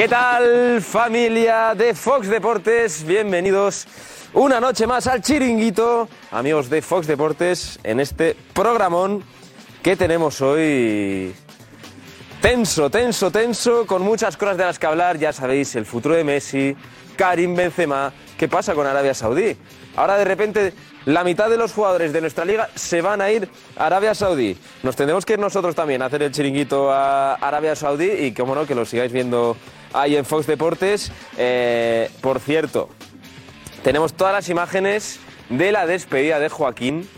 ¿Qué tal familia de Fox Deportes? Bienvenidos una noche más al chiringuito, amigos de Fox Deportes, en este programón que tenemos hoy tenso, tenso, tenso, con muchas cosas de las que hablar, ya sabéis, el futuro de Messi, Karim Benzema, ¿qué pasa con Arabia Saudí? Ahora de repente la mitad de los jugadores de nuestra liga se van a ir a Arabia Saudí. Nos tendremos que ir nosotros también a hacer el chiringuito a Arabia Saudí y, como no, que lo sigáis viendo ahí en Fox Deportes. Eh, por cierto, tenemos todas las imágenes de la despedida de Joaquín,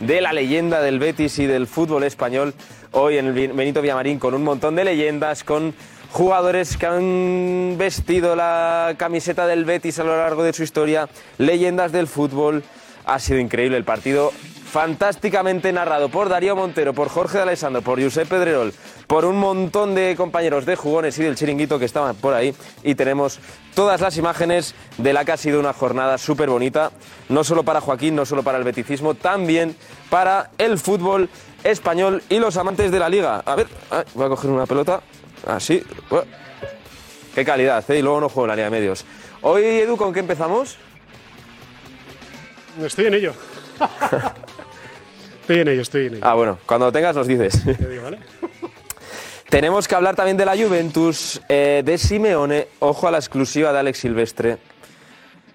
de la leyenda del Betis y del fútbol español, hoy en el Benito Villamarín, con un montón de leyendas, con jugadores que han vestido la camiseta del Betis a lo largo de su historia, leyendas del fútbol. Ha sido increíble el partido, fantásticamente narrado por Darío Montero, por Jorge de Alessandro, por Josep Pedrerol, por un montón de compañeros de jugones y del chiringuito que estaban por ahí. Y tenemos todas las imágenes de la que ha sido una jornada súper bonita, no solo para Joaquín, no solo para el beticismo, también para el fútbol español y los amantes de la liga. A ver, ah, voy a coger una pelota, así. Qué calidad, ¿eh? y luego no juego en la liga de medios. Hoy, Edu, ¿con qué empezamos? Estoy en ello. estoy en ello, estoy en ello. Ah, bueno, cuando lo tengas nos dices. Te digo, ¿vale? Tenemos que hablar también de la Juventus, eh, de Simeone, ojo a la exclusiva de Alex Silvestre,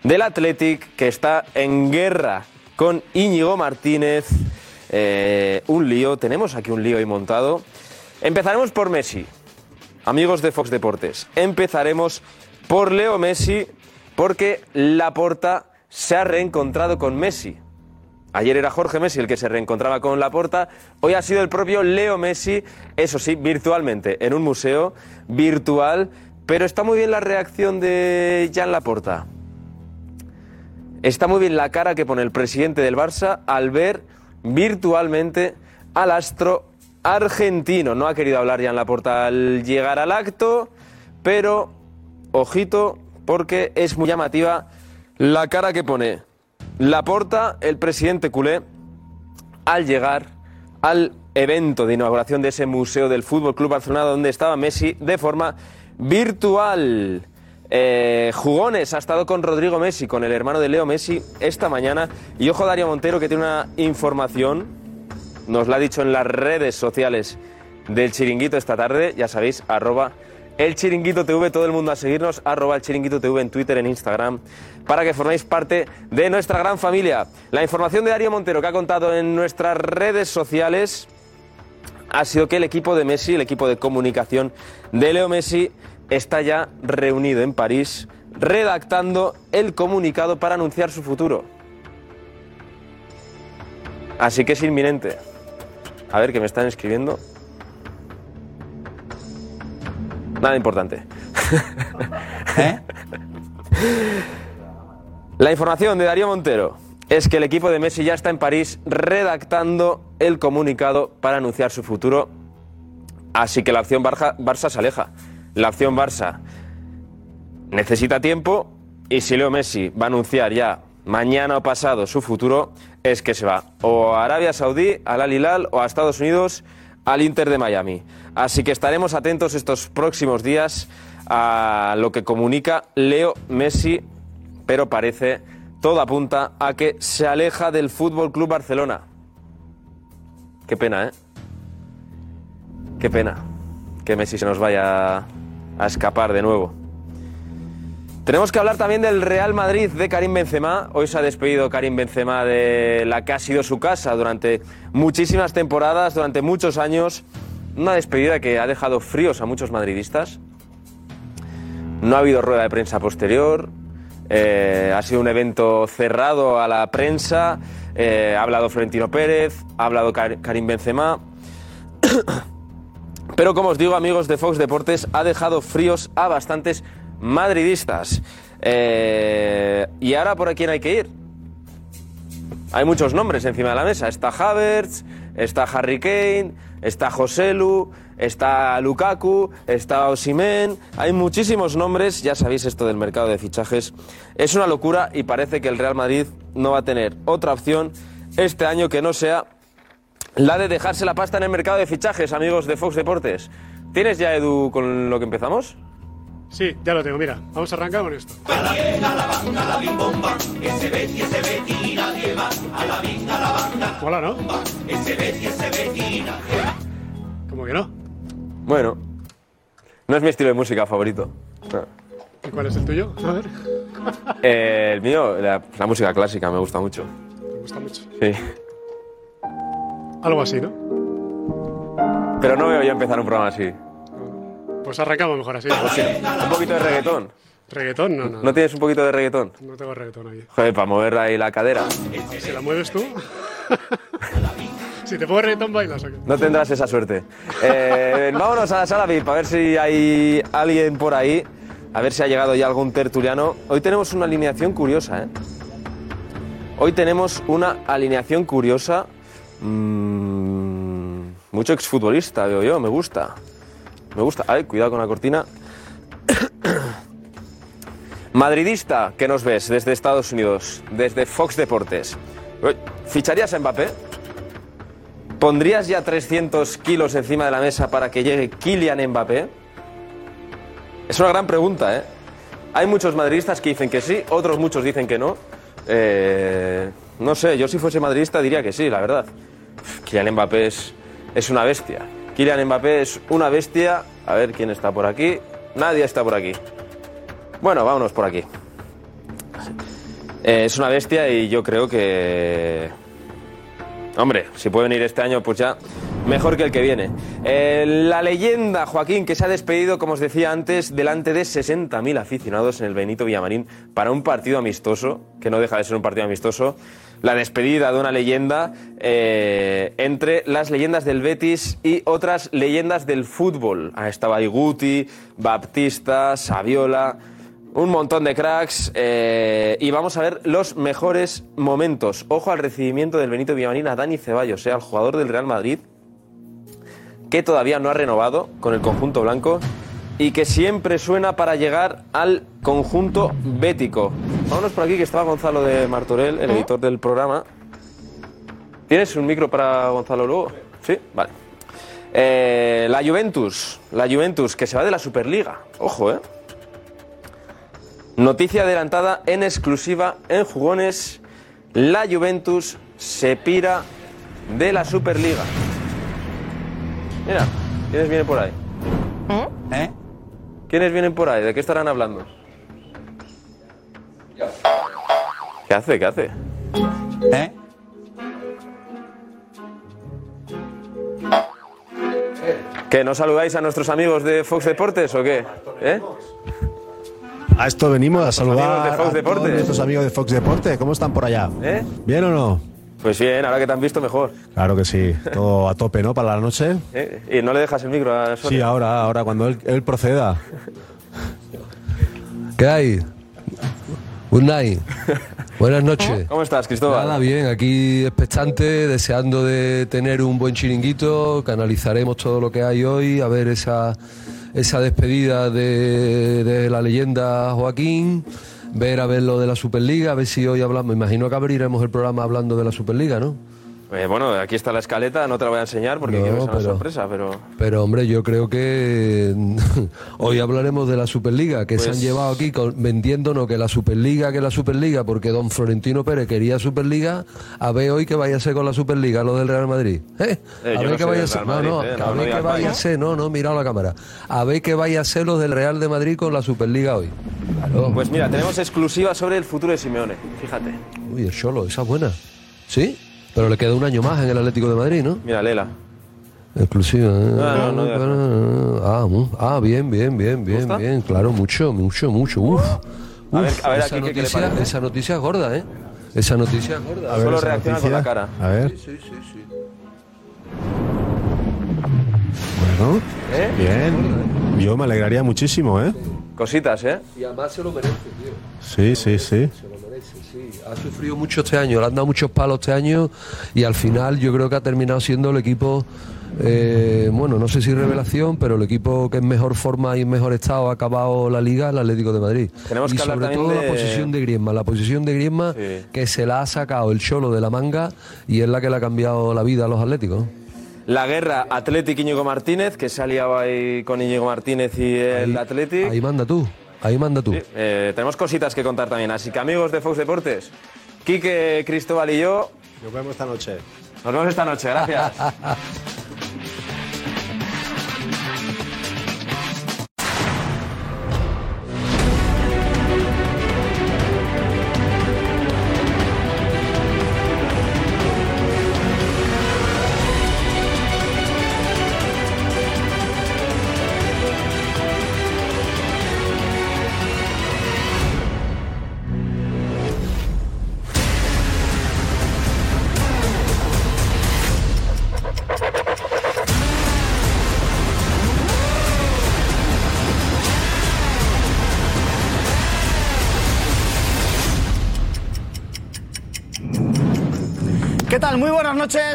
del Athletic, que está en guerra con Íñigo Martínez. Eh, un lío, tenemos aquí un lío ahí montado. Empezaremos por Messi, amigos de Fox Deportes. Empezaremos por Leo Messi, porque Laporta se ha reencontrado con Messi. Ayer era Jorge Messi el que se reencontraba con Laporta, hoy ha sido el propio Leo Messi, eso sí, virtualmente, en un museo virtual, pero está muy bien la reacción de Jan Laporta. Está muy bien la cara que pone el presidente del Barça al ver virtualmente al astro argentino. No ha querido hablar Jan Laporta al llegar al acto, pero ojito porque es muy llamativa la cara que pone Laporta, el presidente culé, al llegar al evento de inauguración de ese museo del Fútbol Club Barcelona donde estaba Messi de forma virtual. Eh, jugones ha estado con Rodrigo Messi, con el hermano de Leo Messi esta mañana. Y ojo Darío Montero que tiene una información, nos la ha dicho en las redes sociales del chiringuito esta tarde, ya sabéis, arroba el Chiringuito TV, todo el mundo a seguirnos, arroba el Chiringuito TV en Twitter, en Instagram, para que forméis parte de nuestra gran familia. La información de Darío Montero que ha contado en nuestras redes sociales ha sido que el equipo de Messi, el equipo de comunicación de Leo Messi, está ya reunido en París, redactando el comunicado para anunciar su futuro. Así que es inminente. A ver, que me están escribiendo. Nada importante. ¿Eh? La información de Darío Montero es que el equipo de Messi ya está en París redactando el comunicado para anunciar su futuro. Así que la opción Barça, Barça se aleja. La opción Barça necesita tiempo y si Leo Messi va a anunciar ya mañana o pasado su futuro, es que se va o a Arabia Saudí, al Al Hilal o a Estados Unidos al Inter de Miami. Así que estaremos atentos estos próximos días a lo que comunica Leo Messi, pero parece todo apunta a que se aleja del Fútbol Club Barcelona. Qué pena, ¿eh? Qué pena que Messi se nos vaya a escapar de nuevo. Tenemos que hablar también del Real Madrid de Karim Benzema. Hoy se ha despedido Karim Benzema de la que ha sido su casa durante muchísimas temporadas, durante muchos años. Una despedida que ha dejado fríos a muchos madridistas. No ha habido rueda de prensa posterior. Eh, ha sido un evento cerrado a la prensa. Eh, ha hablado Florentino Pérez, ha hablado Karim Benzema. Pero como os digo, amigos de Fox Deportes, ha dejado fríos a bastantes madridistas. Eh, ¿Y ahora por quién hay que ir? Hay muchos nombres encima de la mesa. Está Havertz, está Harry Kane, está Joselu, está Lukaku, está Osimen. Hay muchísimos nombres. Ya sabéis esto del mercado de fichajes. Es una locura y parece que el Real Madrid no va a tener otra opción este año que no sea la de dejarse la pasta en el mercado de fichajes, amigos de Fox Deportes. ¿Tienes ya, Edu, con lo que empezamos? Sí, ya lo tengo, mira. Vamos a arrancar con esto. Mola, ¿no? ¿Cómo que no? Bueno, no es mi estilo de música favorito. ¿Y cuál es el tuyo? A ver. Eh, el mío, la, la música clásica, me gusta mucho. Me gusta mucho. Sí. Algo así, ¿no? Pero no veo yo empezar un programa así. Pues arrancamos mejor así. Un poquito de reggaetón. ¿Reggaetón? No, no. ¿No tienes un poquito de reggaetón? No tengo reggaetón aquí. Joder, para mover ahí la cadera. ¿Si la mueves tú? si te pongo reggaetón, bailas o qué? No tendrás esa suerte. Eh, vámonos a la sala VIP, a ver si hay alguien por ahí. A ver si ha llegado ya algún tertuliano. Hoy tenemos una alineación curiosa, ¿eh? Hoy tenemos una alineación curiosa. Mm, mucho exfutbolista, veo yo, me gusta. Me gusta. Ay, cuidado con la cortina. Madridista, ¿qué nos ves desde Estados Unidos, desde Fox Deportes? ¿Ficharías a Mbappé? ¿Pondrías ya 300 kilos encima de la mesa para que llegue Kylian Mbappé? Es una gran pregunta, ¿eh? Hay muchos madridistas que dicen que sí, otros muchos dicen que no. Eh, no sé, yo si fuese madridista diría que sí, la verdad. Kylian Mbappé es, es una bestia. Kylian Mbappé es una bestia. A ver quién está por aquí. Nadie está por aquí. Bueno, vámonos por aquí. Eh, es una bestia y yo creo que... Hombre, si puede venir este año, pues ya mejor que el que viene. Eh, la leyenda, Joaquín, que se ha despedido, como os decía antes, delante de 60.000 aficionados en el Benito Villamarín para un partido amistoso, que no deja de ser un partido amistoso. La despedida de una leyenda eh, entre las leyendas del Betis y otras leyendas del fútbol. Ah, estaba Iguti, Baptista, Saviola un montón de cracks eh, y vamos a ver los mejores momentos. Ojo al recibimiento del Benito Villamarín a Dani Ceballos, sea el jugador del Real Madrid, que todavía no ha renovado con el conjunto blanco y que siempre suena para llegar al conjunto bético. Vámonos por aquí que estaba Gonzalo de Martorell, el editor del programa. ¿Tienes un micro para Gonzalo luego? Sí, vale. Eh, la Juventus, la Juventus que se va de la Superliga. Ojo, ¿eh? Noticia adelantada en exclusiva en Jugones. La Juventus se pira de la Superliga. Mira, ¿quiénes vienen por ahí? ¿Eh? ¿Quiénes vienen por ahí? ¿De qué estarán hablando? ¿Qué hace? ¿Qué hace? ¿Eh? ¿Que no saludáis a nuestros amigos de Fox Deportes o qué? ¿Eh? A esto venimos a saludar amigos de Fox a todos nuestros amigos de Fox Deportes. ¿Cómo están por allá? ¿Eh? ¿Bien o no? Pues bien, ahora que te han visto mejor. Claro que sí. Todo a tope, ¿no? Para la noche. ¿Eh? ¿Y no le dejas el micro a Sonia? Sí, ahora, ahora, cuando él, él proceda. ¿Qué hay? Good night. Buenas noches. ¿Cómo estás, Cristóbal? Nada, bien, aquí expectante, deseando de tener un buen chiringuito, canalizaremos todo lo que hay hoy, a ver esa, esa despedida de, de la leyenda Joaquín, ver a ver lo de la Superliga, a ver si hoy hablamos, me imagino que abriremos el programa hablando de la Superliga, ¿no? Eh, bueno, aquí está la escaleta, no te la voy a enseñar porque No, quiero una sorpresa, pero... Pero hombre, yo creo que hoy hablaremos de la Superliga, que se Pues- han llevado aquí con- vendiéndonos que la Superliga, que la Superliga, porque don Florentino Pérez quería Superliga, a ver hoy que vaya a ser con la Superliga, lo del Real Madrid. ¿Eh? Eh, a ver no que vaya a ser, no, eh, a no, no ver que vaya a ser, no, no, mira la cámara, a ver que vaya a ser los del Real de Madrid con la Superliga hoy. Claro. Pues mira, tenemos exclusiva sobre el futuro de Simeone, fíjate. Uy, el Cholo, esa es buena. ¿Sí? Pero le queda un año más en el Atlético de Madrid, ¿no? Mira, Lela. Exclusiva. ¿eh? No, no, no, ah, mu- ah, bien, bien, bien, bien, gusta? bien. Claro, mucho, mucho, mucho. Uf. A ver- Uf, a ver esa, aquí qué- qué le noticia, esa noticia es gorda, ¿eh? Esa noticia es gorda. A ver Solo reacciona con la cara. A ver. ¿no? ¿Eh? Bien. Yo me alegraría muchísimo, ¿eh? Cositas, ¿eh? Y además se lo merece, tío. Sí, sí, sí. Ha sufrido mucho este año, le han dado muchos palos este año y al final yo creo que ha terminado siendo el equipo, eh, bueno, no sé si revelación, pero el equipo que en mejor forma y en mejor estado ha acabado la liga, el Atlético de Madrid. Tenemos y que sobre todo de- la posición de Griezmann, la posición de Griezmann Sí. que se la ha sacado el cholo de la manga y es la que le ha cambiado la vida a los atléticos. La guerra Athletic Íñigo Martínez, que se ha liado ahí con Íñigo Martínez y el Athletic. Ahí manda tú, ahí manda tú. Sí, eh, tenemos cositas que contar también. Así que amigos de Fox Deportes, Quique, Cristóbal y yo, Nos vemos esta noche. nos vemos esta noche. Gracias.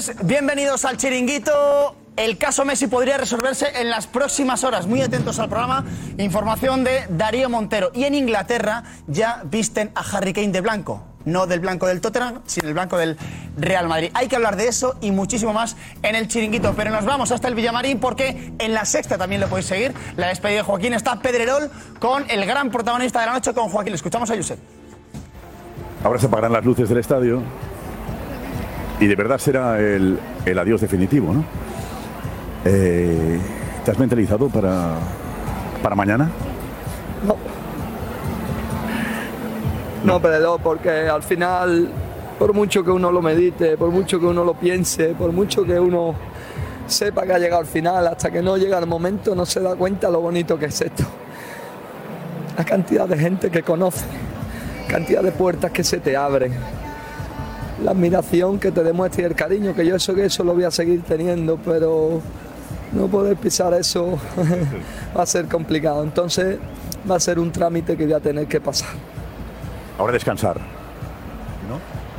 noches. Bienvenidos al Chiringuito. El caso Messi podría resolverse en las próximas horas. Muy atentos al programa. Información de Darío Montero. Y en Inglaterra ya visten a Harry Kane de blanco. No del blanco del Tottenham, sino el blanco del Real Madrid. Hay que hablar de eso y muchísimo más en el Chiringuito. Pero nos vamos hasta el Villamarín porque en la sexta también lo podéis seguir. La despedida de Joaquín está Pedrerol con el gran protagonista de la noche, con Joaquín. Escuchamos a Josep. Ahora se apagarán las luces del estadio y de verdad será el, el adiós definitivo, ¿no? Eh, ¿Te has mentalizado para, para mañana? No. No, pero no, porque al final, por mucho que uno lo medite, por mucho que uno lo piense, por mucho que uno sepa que ha llegado al final, hasta que no llega el momento, no se da cuenta lo bonito que es esto. La cantidad de gente que conoce, cantidad de puertas que se te abren, la admiración que te demuestra y el cariño, que yo eso que eso lo voy a seguir teniendo, pero no poder pisar eso va a ser complicado. Entonces va a ser un trámite que voy a tener que pasar. Ahora descansar.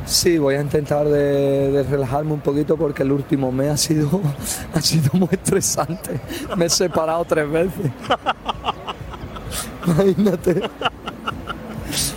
Sí, voy a intentar de, de relajarme un poquito porque el último mes ha sido, ha sido muy estresante. Me he separado tres veces. Imagínate.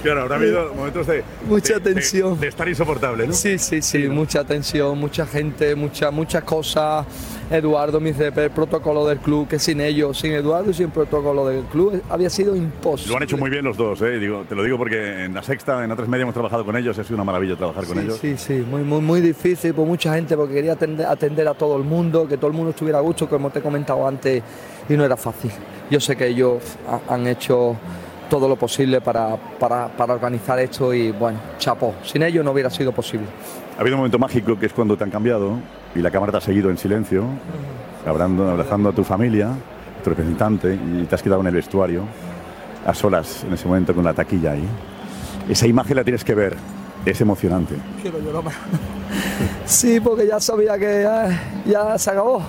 Claro, habrá habido momentos de. Mucha de- tensión. De, estar insoportable, ¿no? Sí, sí, sí, mucha tensión, mucha gente, mucha, muchas cosas. Eduardo, mi CP, el protocolo del club, que sin ellos, sin Eduardo y sin protocolo del club, había sido imposible. Lo han hecho muy bien los dos, ¿eh? Digo, te lo digo porque en la sexta, en otras media hemos trabajado con ellos, ha sido una maravilla trabajar con Sí, ellos. sí, sí, muy, muy, muy difícil por mucha gente porque quería atender, atender a todo el mundo, que todo el mundo estuviera a gusto, como te he comentado antes, y no era fácil. Yo sé que ellos ha- han hecho todo lo posible para, para, para organizar esto y bueno, chapó. Sin ellos no hubiera sido posible. Ha habido un momento mágico que es cuando te han cambiado y la cámara te ha seguido en silencio, hablando, abrazando a tu familia, a tu representante, y te has quedado en el vestuario, a solas en ese momento con la taquilla ahí. Esa imagen la tienes que ver, es emocionante. Quiero llorar. Sí, porque ya sabía que ya, ya se acabó.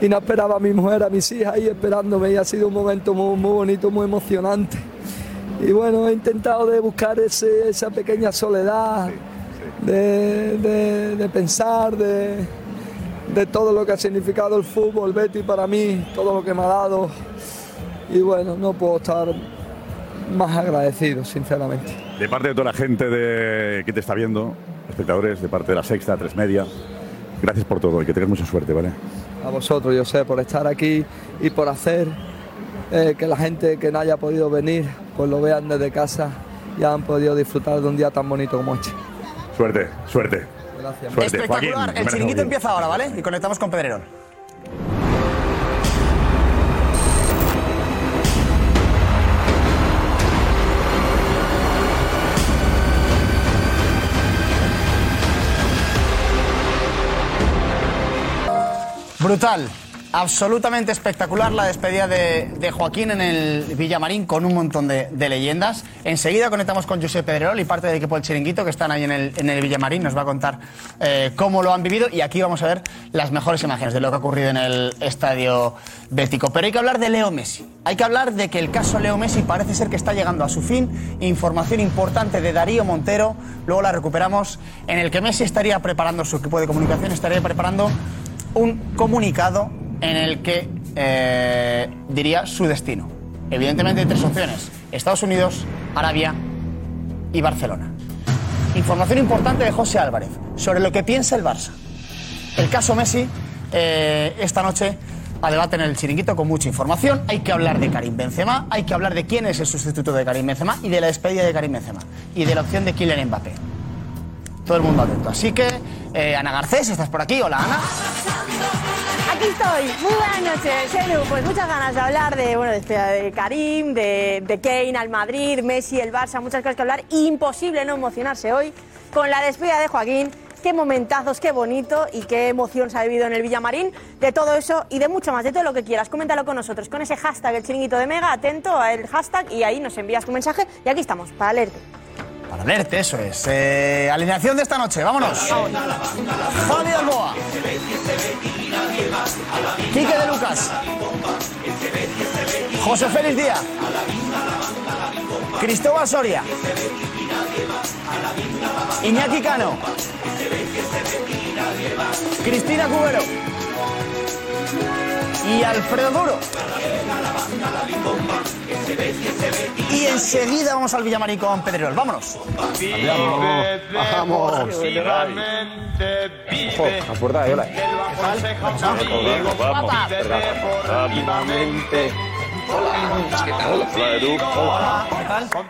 Y no esperaba a mi mujer, a mis hijas ahí esperándome y ha sido un momento muy, muy bonito, muy emocionante. Y bueno, he intentado de buscar ese- esa pequeña soledad, de, de- de pensar, de, de todo lo que ha significado el fútbol, Betty para mí, todo lo que me ha dado. Y bueno, no puedo estar más agradecido, sinceramente. De parte de toda la gente de, que te está viendo, espectadores, de parte de la sexta, tres media, gracias por todo y que tengas mucha suerte, ¿vale? A vosotros, yo sé, por estar aquí y por hacer eh, que la gente que no haya podido venir, pues lo vean desde casa y han podido disfrutar de un día tan bonito como este. Suerte, suerte. Gracias. Suerte, Espectacular. Joaquín, el chiringuito Joaquín. empieza ahora, ¿vale? Y conectamos con Pedrerol. Brutal. Absolutamente espectacular la despedida de, Joaquín en el Villamarín con un montón de, de leyendas. Enseguida conectamos con Josep Pedrerol y parte del equipo del Chiringuito que están ahí en el, en el Villamarín. Nos va a contar eh, cómo lo han vivido y aquí vamos a ver las mejores imágenes de lo que ha ocurrido en el estadio bético. Pero hay que hablar de Leo Messi. Hay que hablar de que el caso Leo Messi parece ser que está llegando a su fin. Información importante de Darío Montero. Luego la recuperamos en el que Messi estaría preparando su equipo de comunicación, estaría preparando un comunicado en el que eh, diría su destino. Evidentemente hay tres opciones. Estados Unidos, Arabia y Barcelona. Información importante de José Álvarez sobre lo que piensa el Barça. El caso Messi, eh, esta noche a debate en el chiringuito con mucha información. Hay que hablar de Karim Benzema, hay que hablar de quién es el sustituto de Karim Benzema y de la despedida de Karim Benzema y de la opción de Kylian Mbappé. Todo el mundo atento. Así que, eh, Ana Garcés, ¿estás por aquí? Hola, Ana. Aquí estoy. Muy buenas noches. Pues muchas ganas de hablar de, bueno, de, de Karim, de, de Kane al Madrid, Messi, el Barça, muchas cosas que hablar. Imposible no emocionarse hoy con la despedida de Joaquín. Qué momentazos, qué bonito y qué emoción se ha vivido en el Villamarín. De todo eso y de mucho más, de todo lo que quieras. Coméntalo con nosotros, con ese hashtag, el chiringuito de Mega, atento al hashtag y ahí nos envías tu mensaje. Y aquí estamos, para leerte. Para leerte, eso es. Eh, alineación de esta noche, vámonos. Javi Alboa. Quique de Lucas. José Félix Díaz. Cristóbal Soria. Iñaki Cano. Cristina Cubero. Y Alfredo Duro. Y enseguida vamos al Villamarín con Pedrerol. Vámonos. Vamos. La puerta de Yola. Hola, Edu. Hola.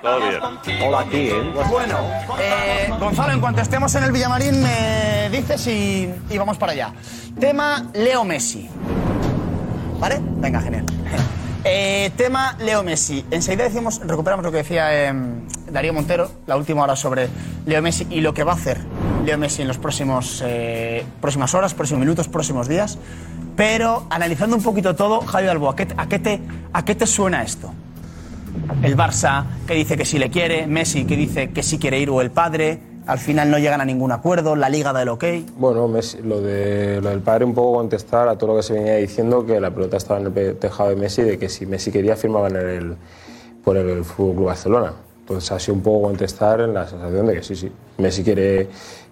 Todo bien. Hola a ti, ¿eh? Bueno, eh, Gonzalo, en cuanto estemos en el Villamarín, me dices y, y vamos para allá. Tema Leo Messi. ¿Vale? Venga, genial. Eh, tema Leo Messi. Enseguida decimos, recuperamos lo que decía eh, Darío Montero, la última hora sobre Leo Messi y lo que va a hacer Leo Messi en los próximos eh, próximas horas, próximos minutos, próximos días. Pero analizando un poquito todo, Javier Albo, ¿a qué, a qué te, ¿a qué te suena esto? El Barça que dice que sí le quiere, Messi que dice que sí quiere ir o el padre, al final no llegan a ningún acuerdo, la liga da el ok. Bueno, Messi- lo, de, lo del padre un poco contestar a todo lo que se venía diciendo, que la pelota estaba en el tejado de Messi, de que si Messi quería firmaba en el, por el Fútbol Club Barcelona. Entonces ha sido un poco contestar en la sensación de que sí, sí, Messi quiere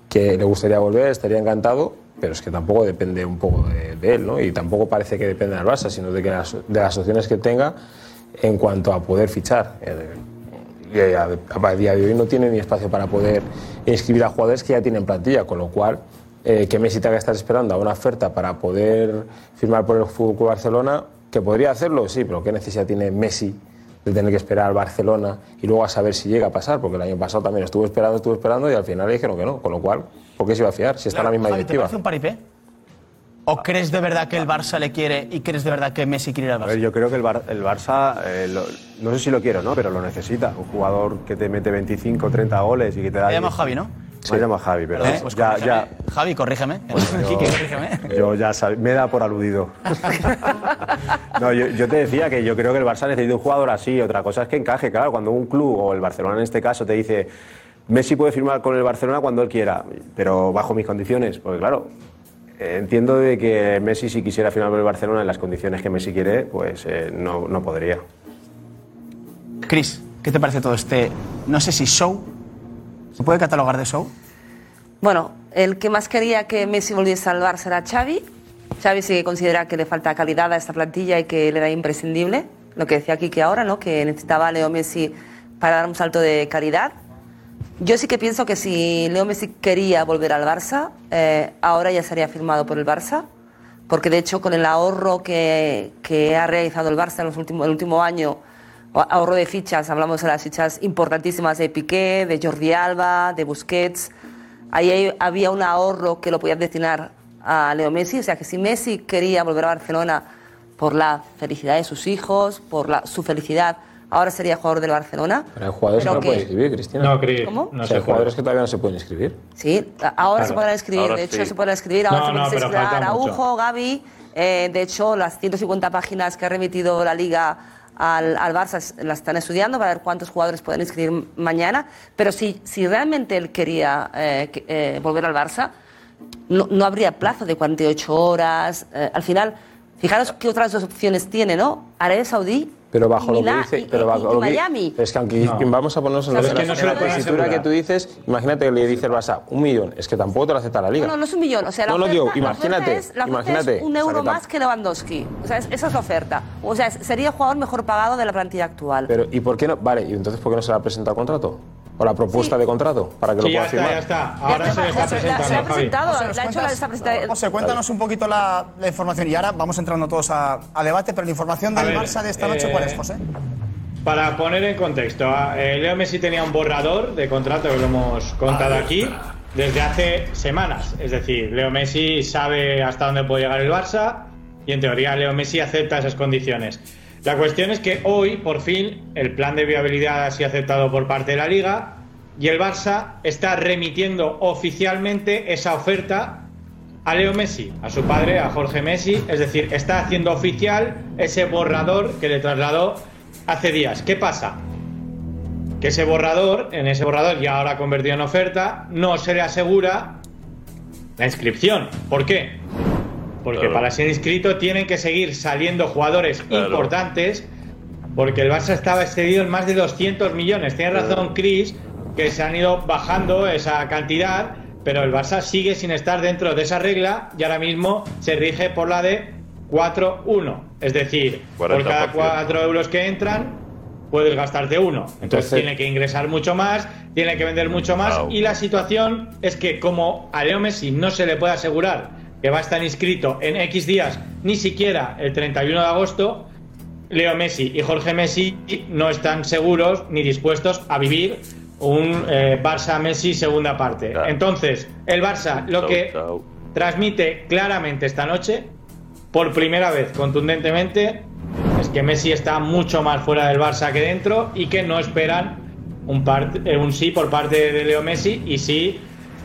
que le gustaría volver, estaría encantado, pero es que tampoco depende un poco de, de él, ¿no? Y tampoco parece que dependa del Barça, sino de, que las, de las opciones que tenga en cuanto a poder fichar. Eh, y a, a día de hoy no tiene ni espacio para poder inscribir a jugadores que ya tienen plantilla, con lo cual eh, que Messi tenga que estar esperando a una oferta para poder firmar por el Fútbol Club Barcelona, que podría hacerlo, sí, pero ¿qué necesidad tiene Messi de tener que esperar al Barcelona y luego a saber si llega a pasar? Porque el año pasado también estuvo esperando, estuvo esperando y al final le dijeron que no, con lo cual, ¿por qué se iba a fiar si está en la misma Javi, ¿Te directiva? parece un paripé? ¿O crees de verdad que el Barça le quiere y crees de verdad que Messi quiere ir al A ver, Barça? yo creo que el, Bar- el Barça, eh, lo- no sé si lo quiero, ¿no? Pero lo necesita. Un jugador que te mete 25, 30 goles y que te da. Te llamo Javi, ¿no? Me llamo Javi, pero ¿Eh? Pues ya, ya, Javi, corrígeme. Quique, corrígeme. yo ya sab- me da por aludido. no, yo, yo te decía que yo creo que el Barça necesita un jugador así. Otra cosa es que encaje, claro. Cuando un club, o el Barcelona en este caso, te dice Messi puede firmar con el Barcelona cuando él quiera, pero bajo mis condiciones. Porque claro, entiendo de que Messi si quisiera firmar con el Barcelona en las condiciones que Messi quiere, pues eh, no, no podría. Cris, ¿qué te parece todo este, no sé si show? ¿Se puede catalogar de show? Bueno, el que más quería que Messi volviese al Barça era Xavi. Xavi sí que considera que le falta calidad a esta plantilla y que le da imprescindible. Lo que decía aquí que ahora, ¿no? Que necesitaba a Leo Messi para dar un salto de calidad. Yo sí que pienso que si Leo Messi quería volver al Barça, eh, ahora ya sería firmado por el Barça, porque de hecho con el ahorro que, que ha realizado el Barça en los últimos, el último año, ahorro de fichas, hablamos de las fichas importantísimas de Piqué, de Jordi Alba, de Busquets, ahí había un ahorro que lo podían destinar a Leo Messi, o sea que si Messi quería volver a Barcelona por la felicidad de sus hijos, por la, su felicidad, ahora sería jugador del Barcelona. Pero hay jugadores que Pero no que- pueden inscribir, Cristina. No, Cris, ¿Cómo? no O sea, se hay jugadores que todavía no se pueden inscribir. Sí, ahora Claro. se podrá escribir, Ahora de hecho sí. se podrá escribir, ahora No, se no, puede pero inscribir. Araujo, Gaby, Eh, de hecho, las 150 páginas que ha remitido la Liga al, al Barça las están estudiando para ver cuántos jugadores pueden inscribir mañana. Pero si, si realmente él quería eh, que- eh, volver al Barça, no, no habría plazo de 48 horas. Eh, al final, fijaros qué otras dos opciones tiene, ¿no? Arabia Saudí Pero bajo lo que dice, y- pero bajo y lo que- Miami. es que aunque No. vamos a ponernos en, la- es que no en la tesitura que tú dices, imagínate que le dice el Barça un millón, es que tampoco te lo acepta la Liga. No, no, no es un millón. O sea, la No, no, oferta, digo, imagínate, es, la oferta imagínate. es un O sea, euro más que Lewandowski. O sea, es- esa es la oferta. O sea, sería el jugador mejor pagado de la plantilla actual. Pero, ¿y por qué no? Vale, ¿y entonces por qué no se le ha presentado el contrato? ¿O la propuesta de contrato? Para que Sí, lo pueda firmar. ya está. Ahora se está presentando, se ha presentado, José, José, cuéntanos un poquito la, la información y ahora vamos entrando todos a, a debate, pero la información del ver, Barça de esta noche, eh, ¿cuál es, José? Para poner en contexto, eh, Leo Messi tenía un borrador de contrato que lo hemos contado aquí desde hace semanas. Es decir, Leo Messi sabe hasta dónde puede llegar el Barça y en teoría Leo Messi acepta esas condiciones. La cuestión es que hoy, por fin, el plan de viabilidad ha sido aceptado por parte de la Liga y el Barça está remitiendo oficialmente esa oferta a Leo Messi, a su padre, a Jorge Messi, es decir, está haciendo oficial ese borrador que le trasladó hace días. ¿Qué pasa? Que ese borrador, en ese borrador ya ahora convertido en oferta, no se le asegura la inscripción. ¿Por qué? Porque Claro. para ser inscrito tienen que seguir saliendo jugadores Claro. importantes, porque el Barça estaba excedido en más de 200 millones. Tiene razón Chris, que se han ido bajando esa cantidad, pero el Barça sigue sin estar dentro de esa regla y ahora mismo se rige por la de 4-1. Es decir, por cada 40%. 4 euros que entran, puedes gastarte uno. Entonces, Entonces- tiene que ingresar mucho más, tiene que vender mucho más. Wow. Y la situación es que como a Leo Messi no se le puede asegurar que va a estar inscrito en X días, ni siquiera el 31 de agosto, Leo Messi y Jorge Messi no están seguros ni dispuestos a vivir un eh, Barça Messi segunda parte. Entonces, el Barça lo que transmite claramente esta noche, por primera vez contundentemente, es que Messi está mucho más fuera del Barça que dentro y que no esperan un, eh, un sí por parte de Leo Messi y sí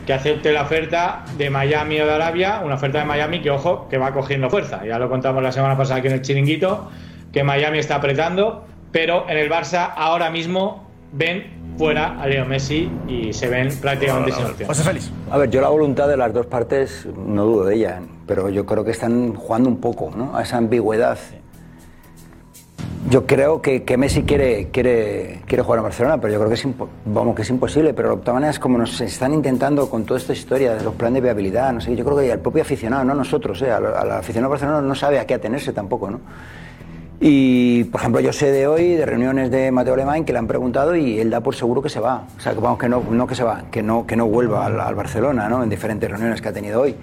que acepte la oferta de Miami o de Arabia, una oferta de Miami que, ojo, que va cogiendo fuerza. Ya lo contamos la semana pasada aquí en el chiringuito, que Miami está apretando, pero en el Barça ahora mismo ven fuera a Leo Messi y se ven prácticamente sin opción. José Félix. A ver, yo la voluntad de las dos partes no dudo de ella, pero yo creo que están jugando un poco ¿no? a esa ambigüedad. Yo creo que, que Messi quiere, quiere, quiere jugar en Barcelona, pero yo creo que es, vamos, que es imposible. Pero de todas maneras, como nos están intentando con toda esta historia de los planes de viabilidad, no sé, yo creo que el propio aficionado, no nosotros, eh, al, al aficionado barcelonano no sabe a qué atenerse tampoco, ¿no? Y, por ejemplo, yo sé de hoy, de reuniones de Mateo Alemán, que le han preguntado y él da por seguro que se va. O sea, que vamos, que no, no que se va, que no, que no vuelva al, al Barcelona, ¿no? En diferentes reuniones que ha tenido hoy.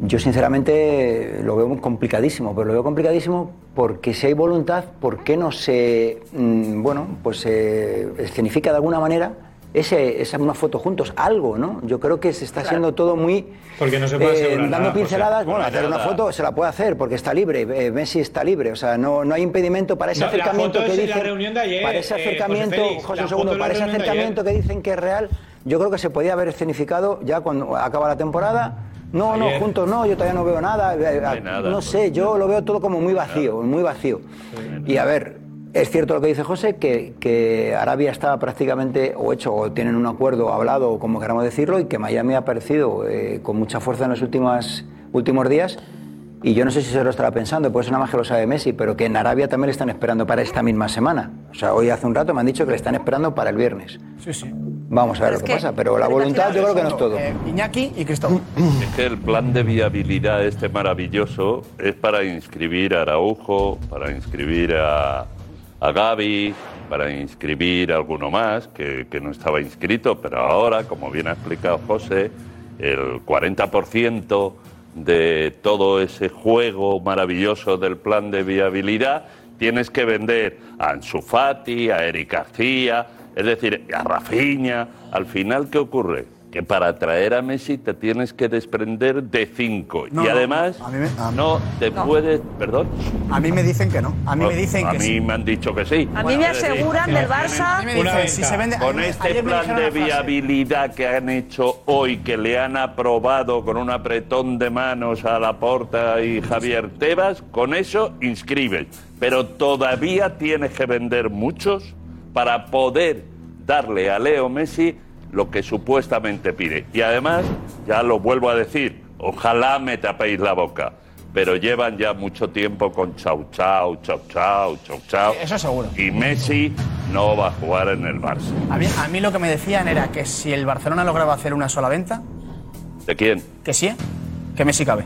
Yo, sinceramente, lo veo muy complicadísimo, pero lo veo complicadísimo porque si hay voluntad, ¿por qué no se, mm, bueno, pues se escenifica de alguna manera ese, esa una foto juntos? Algo, ¿no? Yo creo que se está haciendo todo muy... Porque no se puede eh, dando nada, José. pinceladas, bueno, hacer una foto se la puede hacer porque está libre, eh, Messi está libre, o sea, no, no hay impedimento para ese No, la acercamiento foto que es la dicen, reunión de ayer, para ese eh, José acercamiento, Félix, José, la un segundo, la para ese acercamiento que dicen que es real, yo creo que se podía haber escenificado ya cuando acaba la temporada. No, no, juntos no, yo todavía no veo nada, eh, hay nada, no sé, yo lo veo todo como muy vacío, muy vacío. Y a ver, es cierto lo que dice José, que, que Arabia está prácticamente, o hecho, o tienen un acuerdo hablado, o como queramos decirlo, y que Miami ha aparecido eh, con mucha fuerza en los últimas, últimos días. Y yo no sé si se lo estará pensando, pues nada más que lo sabe Messi, pero que en Arabia también le están esperando para esta misma semana. O sea, hoy hace un rato me han dicho que le están esperando para el viernes. Sí, sí. Vamos a ver lo que- pasa, pero la voluntad yo creo que no es todo. Eh, Iñaki y Cristóbal. Es que el plan de viabilidad este maravilloso es para inscribir a Araujo, para inscribir a, a Gaby, para inscribir a alguno más que, que no estaba inscrito, pero ahora, como bien ha explicado José, el 40% de todo ese juego maravilloso del plan de viabilidad tienes que vender a Ansu Fati, a Eric García, es decir, a Rafinha. Al final, ¿qué ocurre? que para traer a Messi te tienes que desprender de cinco. No, y no, además, a mí me- a mí- no te No. puedes. ¿Perdón? A mí me dicen que no. A mí me Pues, dicen a que mí sí. me han dicho que sí. A mí me aseguran del Barça. A mí me dicen, si se vende. a mí Con este ayer me plan dijeron de frase. viabilidad que han hecho hoy, que le han aprobado con un apretón de manos a Laporta y Javier Tebas, con eso inscribes. Pero todavía tienes que vender muchos para poder darle a Leo Messi lo que supuestamente pide. Y además, ya lo vuelvo a decir, ojalá me tapéis la boca. Pero llevan ya mucho tiempo con chau chau, chau chau, chau chau. Eso seguro. Y Messi no va a jugar en el Barça. A mí, a mí lo que me decían era que si el Barcelona lograba hacer una sola venta, ¿De quién? que sí, ¿eh? que Messi cabe.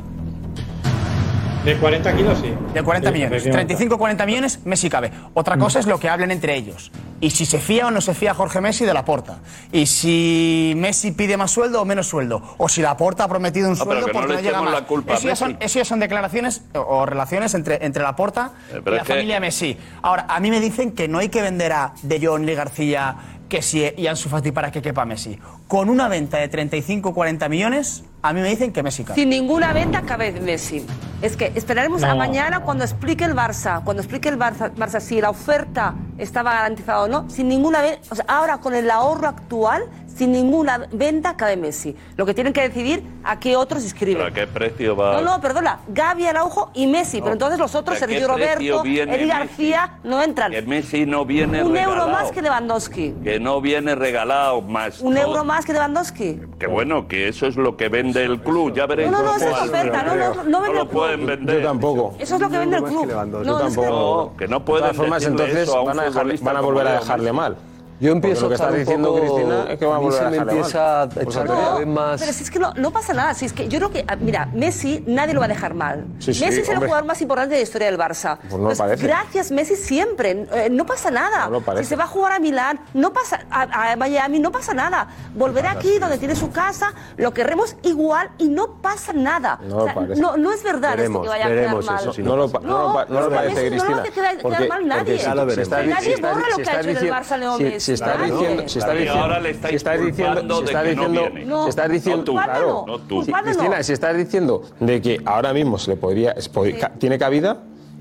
De 40 kilos, sí. De 40 Sí, millones. efectivamente. 35 40 millones, Messi cabe. Otra cosa es lo que hablen entre ellos. Y si se fía o no se fía Jorge Messi de la porta. Y si Messi pide más sueldo o menos sueldo. O si la porta ha prometido un No, pero sueldo que no porque le no, llega más. la culpa eso, ya son, Messi. eso ya son declaraciones o, o relaciones entre, entre la porta Eh, y la que- familia Messi. Ahora, a mí me dicen que no hay que vender a De Jong, Lee García, que sí y Ansu Fati para que quepa Messi. Con una venta de 35 40 millones, a mí me dicen que Messi cabe. Sin ninguna venta cabe Messi. Es que esperaremos a mañana cuando explique el Barça, cuando explique el Barça, Barça si la oferta estaba garantizada o no, sin ninguna venta, o sea, ahora con el ahorro actual, sin ninguna venta cabe Messi. Lo que tienen que decidir a qué otros inscriben. ¿Pero a qué precio va? No, no, perdona, Gaby Araujo y Messi, pero entonces los otros, ¿De Sergio Roberto, viene Eri Messi? García, no entran. Que Messi no viene Un regalado. euro más que Lewandowski. Que no viene regalado más. Un todo. euro más que Lewandowski. Que bueno, que eso es lo que vende el club. Ya veréis. No, no, no, esa es oferta, no, no, no vende lo el club. pueden vender. Yo tampoco. Eso es lo que vende el club. No, Yo no es que- tampoco. No, que no De pueden todas formas, entonces eso van a, van volver a dejarle mal. Yo empiezo Porque lo que a estar un diciendo poco- Cristina es que va a a volver se a me empieza a mal. Echar No, cada vez más... Pero si es que no, no pasa nada. Si es que yo creo que, ah, mira, Messi nadie lo va a dejar mal. Sí, sí, Messi es el hombre. jugador más importante de la historia del Barça. Pues no parece. gracias, Messi, siempre. Eh, no pasa nada. No lo parece. si se va a jugar a Milán, no pasa, a, a Miami, no pasa nada. Volverá aquí, donde tiene su casa, lo querremos igual y no pasa nada. No no, no es verdad esto que vaya a quedar mal. eso, si no lo no lo no lo parece, Cristina. No lo hace quedar, mal nadie. si- nadie borra lo que ha hecho en el diciendo- Barça Leo si- Messi. Si está Nadie. diciendo- si está Claro, y diciendo- ahora le estáis si estás diciendo, si de estás que no diciendo. No, si estás diciendo, no tú. claro, No tú. Si-. Cristina, si estás diciendo de que ahora mismo se le podría, es- pod- ca- tiene cabida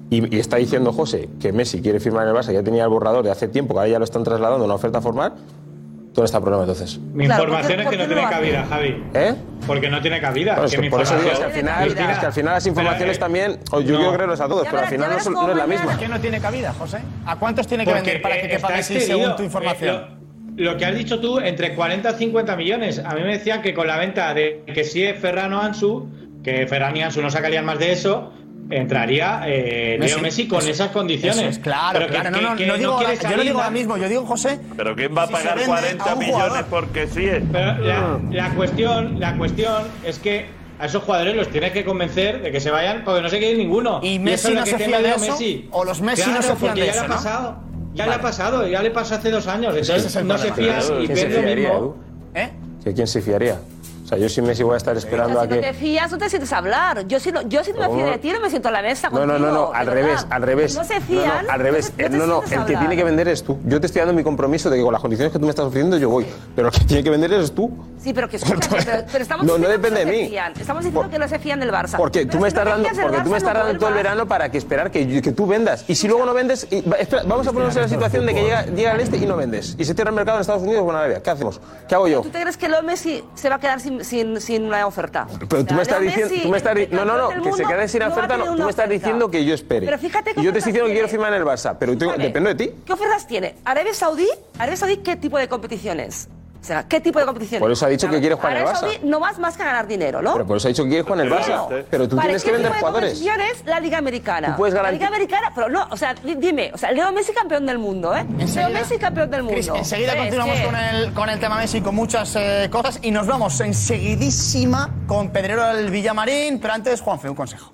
y, y está diciendo José que Messi quiere firmar en el Barça, ya tenía el borrador de hace tiempo, que ahora ya lo están trasladando a una oferta formal, ¿dónde está el problema entonces? Mi Claro, información ¿por es que no tiene cabida, Javi. ¿Eh? Porque no tiene cabida. Claro, es que que mi por eso digo, es que información- al final, es que al final las informaciones pero, eh, también, o yo no. quiero creerlos a todos, Ya pero al final no, son- no es la misma. ¿Por qué no tiene cabida, José? ¿A cuántos tiene que Porque vender para que eh, está Messi excedido. según tu Eh, información? lo, lo que has dicho tú, entre 40 y 50 millones. A mí me decían que con la venta de que si es Ferrano Ansu, que Ferran y Ansu no sacarían más de eso, entraría eh, Leo Messi con eso- esas condiciones. es, claro, Pero que- claro. que- no, no, que no digo, quiere yo no digo ahora mismo, yo digo, José, ¿Pero quién va a Si pagar a 40 un millones jugador. porque sí? Pero la, la cuestión, la cuestión es que a esos jugadores los tienes que convencer de que se vayan porque no se quiere ninguno. ¿Y eso Messi es lo no que se fía de Leo eso? Messi. ¿O los Messi no Claro, se fían porque de ya eso, le ha no? pasado. Ya Vale. le ha pasado, ya le pasó hace dos años. Ese Entonces es no se fían y ¿Quién se ven lo mismo. ¿Eh? ¿Que ¿Quién se fiaría? O sea, yo si Messi voy a estar esperando a Si no te fías, no te sientes a hablar. Yo si no, yo si no me fío de ti, no me siento a la mesa No, no, no, no, al revés, al revés. No se No, fían. no, al revés. te- Eh, te No, no, el a que tiene que vender es tú. Yo te estoy dando mi compromiso de que con las condiciones que tú me estás ofreciendo yo voy. Pero el que tiene que vender eres tú. Sí, pero que escucha, pero, pero estamos No, no diciendo depende que no de se mí. fían. Estamos diciendo que no se fían del Barça. Porque tú me estás no dando, porque tú me estás no dando todo el verano para que esperar que, que tú vendas. Y si luego no vendes, vamos a ponernos en la situación de que llega, llega el este y no vendes. Y se cierra el mercado en Estados Unidos o en Arabia. ¿Qué hacemos? ¿Qué hago yo? ¿Tú te crees que Leo Messi se va a quedar sin, sin, sin una oferta? Pero tú me estás diciendo, Messi, tú me estás di- no, no, no, que se quede sin no oferta, no, tú me estás oferta. diciendo que yo espere. Pero fíjate qué y yo te estoy diciendo que quiero firmar en el Barça, pero tengo- depende de ti. ¿Qué ofertas tiene? ¿Arabia Saudí? ¿Arabia Saudí qué tipo de competiciones? O sea, ¿qué tipo de competiciones? Por eso ha dicho que quiere jugar en el Barça. No vas más que a ganar dinero, ¿no? Pero por eso ha dicho que quiere jugar en el Barça. Pero tú Vale, tienes que ¿qué vender tipo de jugadores. competiciones? La Liga Americana. Tú puedes La Liga Americana, pero no, o sea, di- dime, o sea, Leo Messi campeón del mundo, ¿eh? Leo Messi campeón del mundo. Cris, enseguida Es continuamos con el, con el tema Messi, con muchas eh, cosas, y nos vamos enseguidísima con Pedrero del Villamarín, pero antes, Juanfe, un consejo.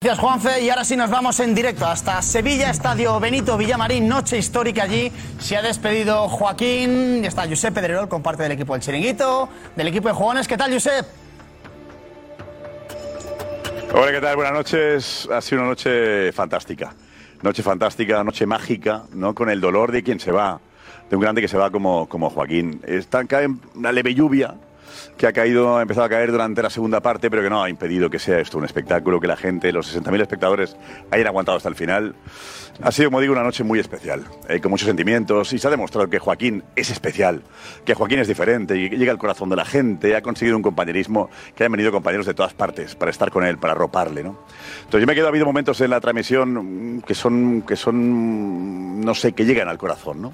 Gracias, Juanfe. Y ahora sí nos vamos en directo hasta Sevilla, Estadio Benito Villamarín, noche histórica allí. Se ha despedido Joaquín, está Josep Pedrerol con parte del equipo del Chiringuito, del equipo de jugones. ¿Qué tal, Josep? Hola, ¿qué tal? Buenas noches. Ha sido una noche fantástica. Noche fantástica, noche mágica, ¿no? Con el dolor de quien se va, de un grande que se va como, como Joaquín. Está, cae una leve lluvia que ha caído, ha empezado a caer durante la segunda parte, pero que no ha impedido que sea esto un espectáculo, que la gente, los 60.000 espectadores, hayan aguantado hasta el final. Ha sido, como digo, una noche muy especial, eh, con muchos sentimientos, y se ha demostrado que Joaquín es especial, que Joaquín es diferente, y llega al corazón de la gente, ha conseguido un compañerismo, que han venido compañeros de todas partes para estar con él, para arroparle, ¿no? Entonces yo me quedo, ha habido momentos en la transmisión mm, que son, que son, no sé, que llegan al corazón, ¿no?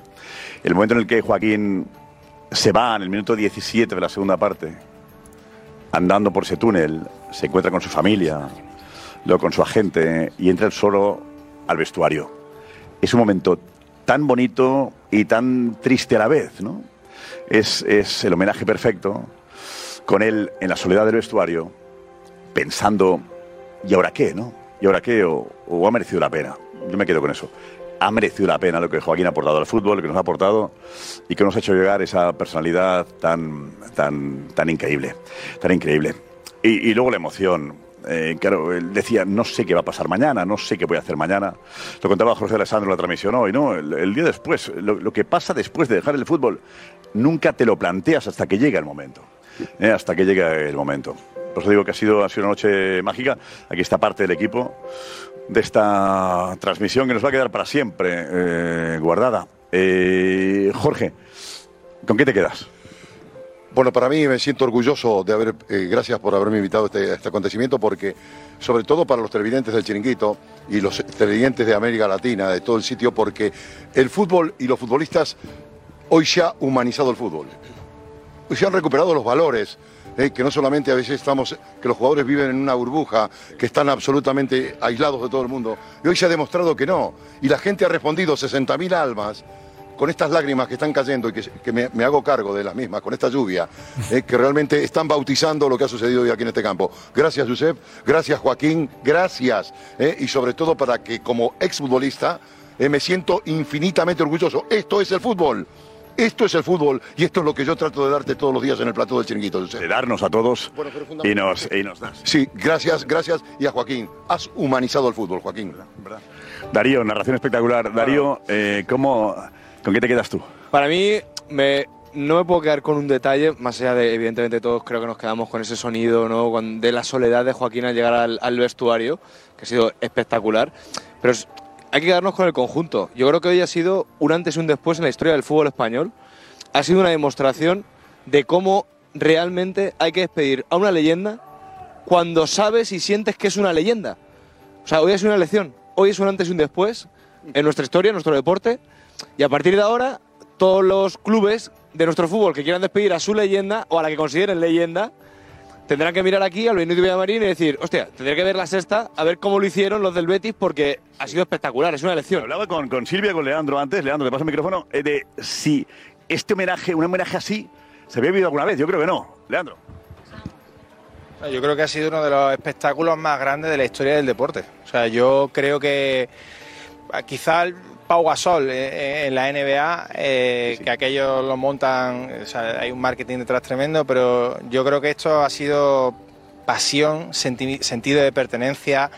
El momento en el que Joaquín se va en el minuto 17 de la segunda parte, andando por ese túnel, se encuentra con su familia, luego con su agente y entra él solo al vestuario. Es un momento tan bonito y tan triste a la vez, ¿no? Es, es el homenaje perfecto con él en la soledad del vestuario, pensando, ¿y ahora qué, no? ¿Y ahora qué? ¿O, o ha merecido la pena? Yo me quedo con eso ha merecido la pena lo que Joaquín ha aportado al fútbol, lo que nos ha aportado y que nos ha hecho llegar esa personalidad tan, tan, tan increíble, tan increíble. Y, luego la emoción. Eh, claro, él decía, no sé qué va a pasar mañana, no sé qué voy a hacer mañana. Lo contaba José Alessandro en la transmisión hoy, ¿no? El, día después, lo, lo, que pasa después de dejar el fútbol, nunca te lo planteas hasta que llega el momento. ¿eh? Hasta que llega el momento. Por eso digo que ha sido, ha sido una noche mágica. Aquí está parte del equipo de esta transmisión que nos va a quedar para siempre eh, guardada. Eh, Jorge, ¿con qué te quedas? Bueno, para mí me siento orgulloso de haber, eh, gracias por haberme invitado a este, este, acontecimiento, porque sobre todo para los televidentes del Chiringuito y los televidentes de América Latina, de todo el sitio, porque el fútbol y los futbolistas hoy se ha humanizado el fútbol. Hoy se han recuperado los valores, eh, que no solamente a veces estamos, que los jugadores viven en una burbuja, que están absolutamente aislados de todo el mundo. Y hoy se ha demostrado que no. Y la gente ha respondido, 60.000 almas, con estas lágrimas que están cayendo y que, me, hago cargo de las mismas, con esta lluvia, eh, que realmente están bautizando lo que ha sucedido hoy aquí en este campo. Gracias, Josep. Gracias, Joaquín. Gracias. Eh, y sobre todo para que como exfutbolista eh, me siento infinitamente orgulloso. Esto es el fútbol. Esto es el fútbol y esto es lo que yo trato de darte todos los días en el plató del chiringuito. De darnos a todos bueno, y, nos, y nos das. Sí, gracias, gracias. Y a Joaquín, has humanizado el fútbol, Joaquín. ¿verdad? Darío, narración espectacular. Darío, eh, ¿cómo, ¿con qué te quedas tú? Para mí, me, no me puedo quedar con un detalle, más allá de, evidentemente, todos creo que nos quedamos con ese sonido ¿no? de la soledad de Joaquín al llegar al, al vestuario, que ha sido espectacular. Pero hay que quedarnos con el conjunto. Yo creo que hoy ha sido un antes y un después en la historia del fútbol español. Ha sido una demostración de cómo realmente hay que despedir a una leyenda cuando sabes y sientes que es una leyenda. O sea, hoy es una lección. Hoy es un antes y un después en nuestra historia, en nuestro deporte. Y a partir de ahora, todos los clubes de nuestro fútbol que quieran despedir a su leyenda o a la que consideren leyenda, tendrán que mirar aquí al Benito Villamarín y decir, hostia, tendré que ver la sexta, a ver cómo lo hicieron los del Betis, porque ha sido espectacular, es una lección. Hablaba con, con Silvia, con Leandro antes, Leandro, te paso el micrófono, eh, de si este homenaje, un homenaje así, se había vivido alguna vez, yo creo que no. Leandro. Yo creo que ha sido uno de los espectáculos más grandes de la historia del deporte. O sea, yo creo que quizá Pau Gasol en la NBA, eh, sí. que aquellos lo montan, o sea, hay un marketing detrás tremendo, pero yo creo que esto ha sido pasión, senti sentido de pertenencia,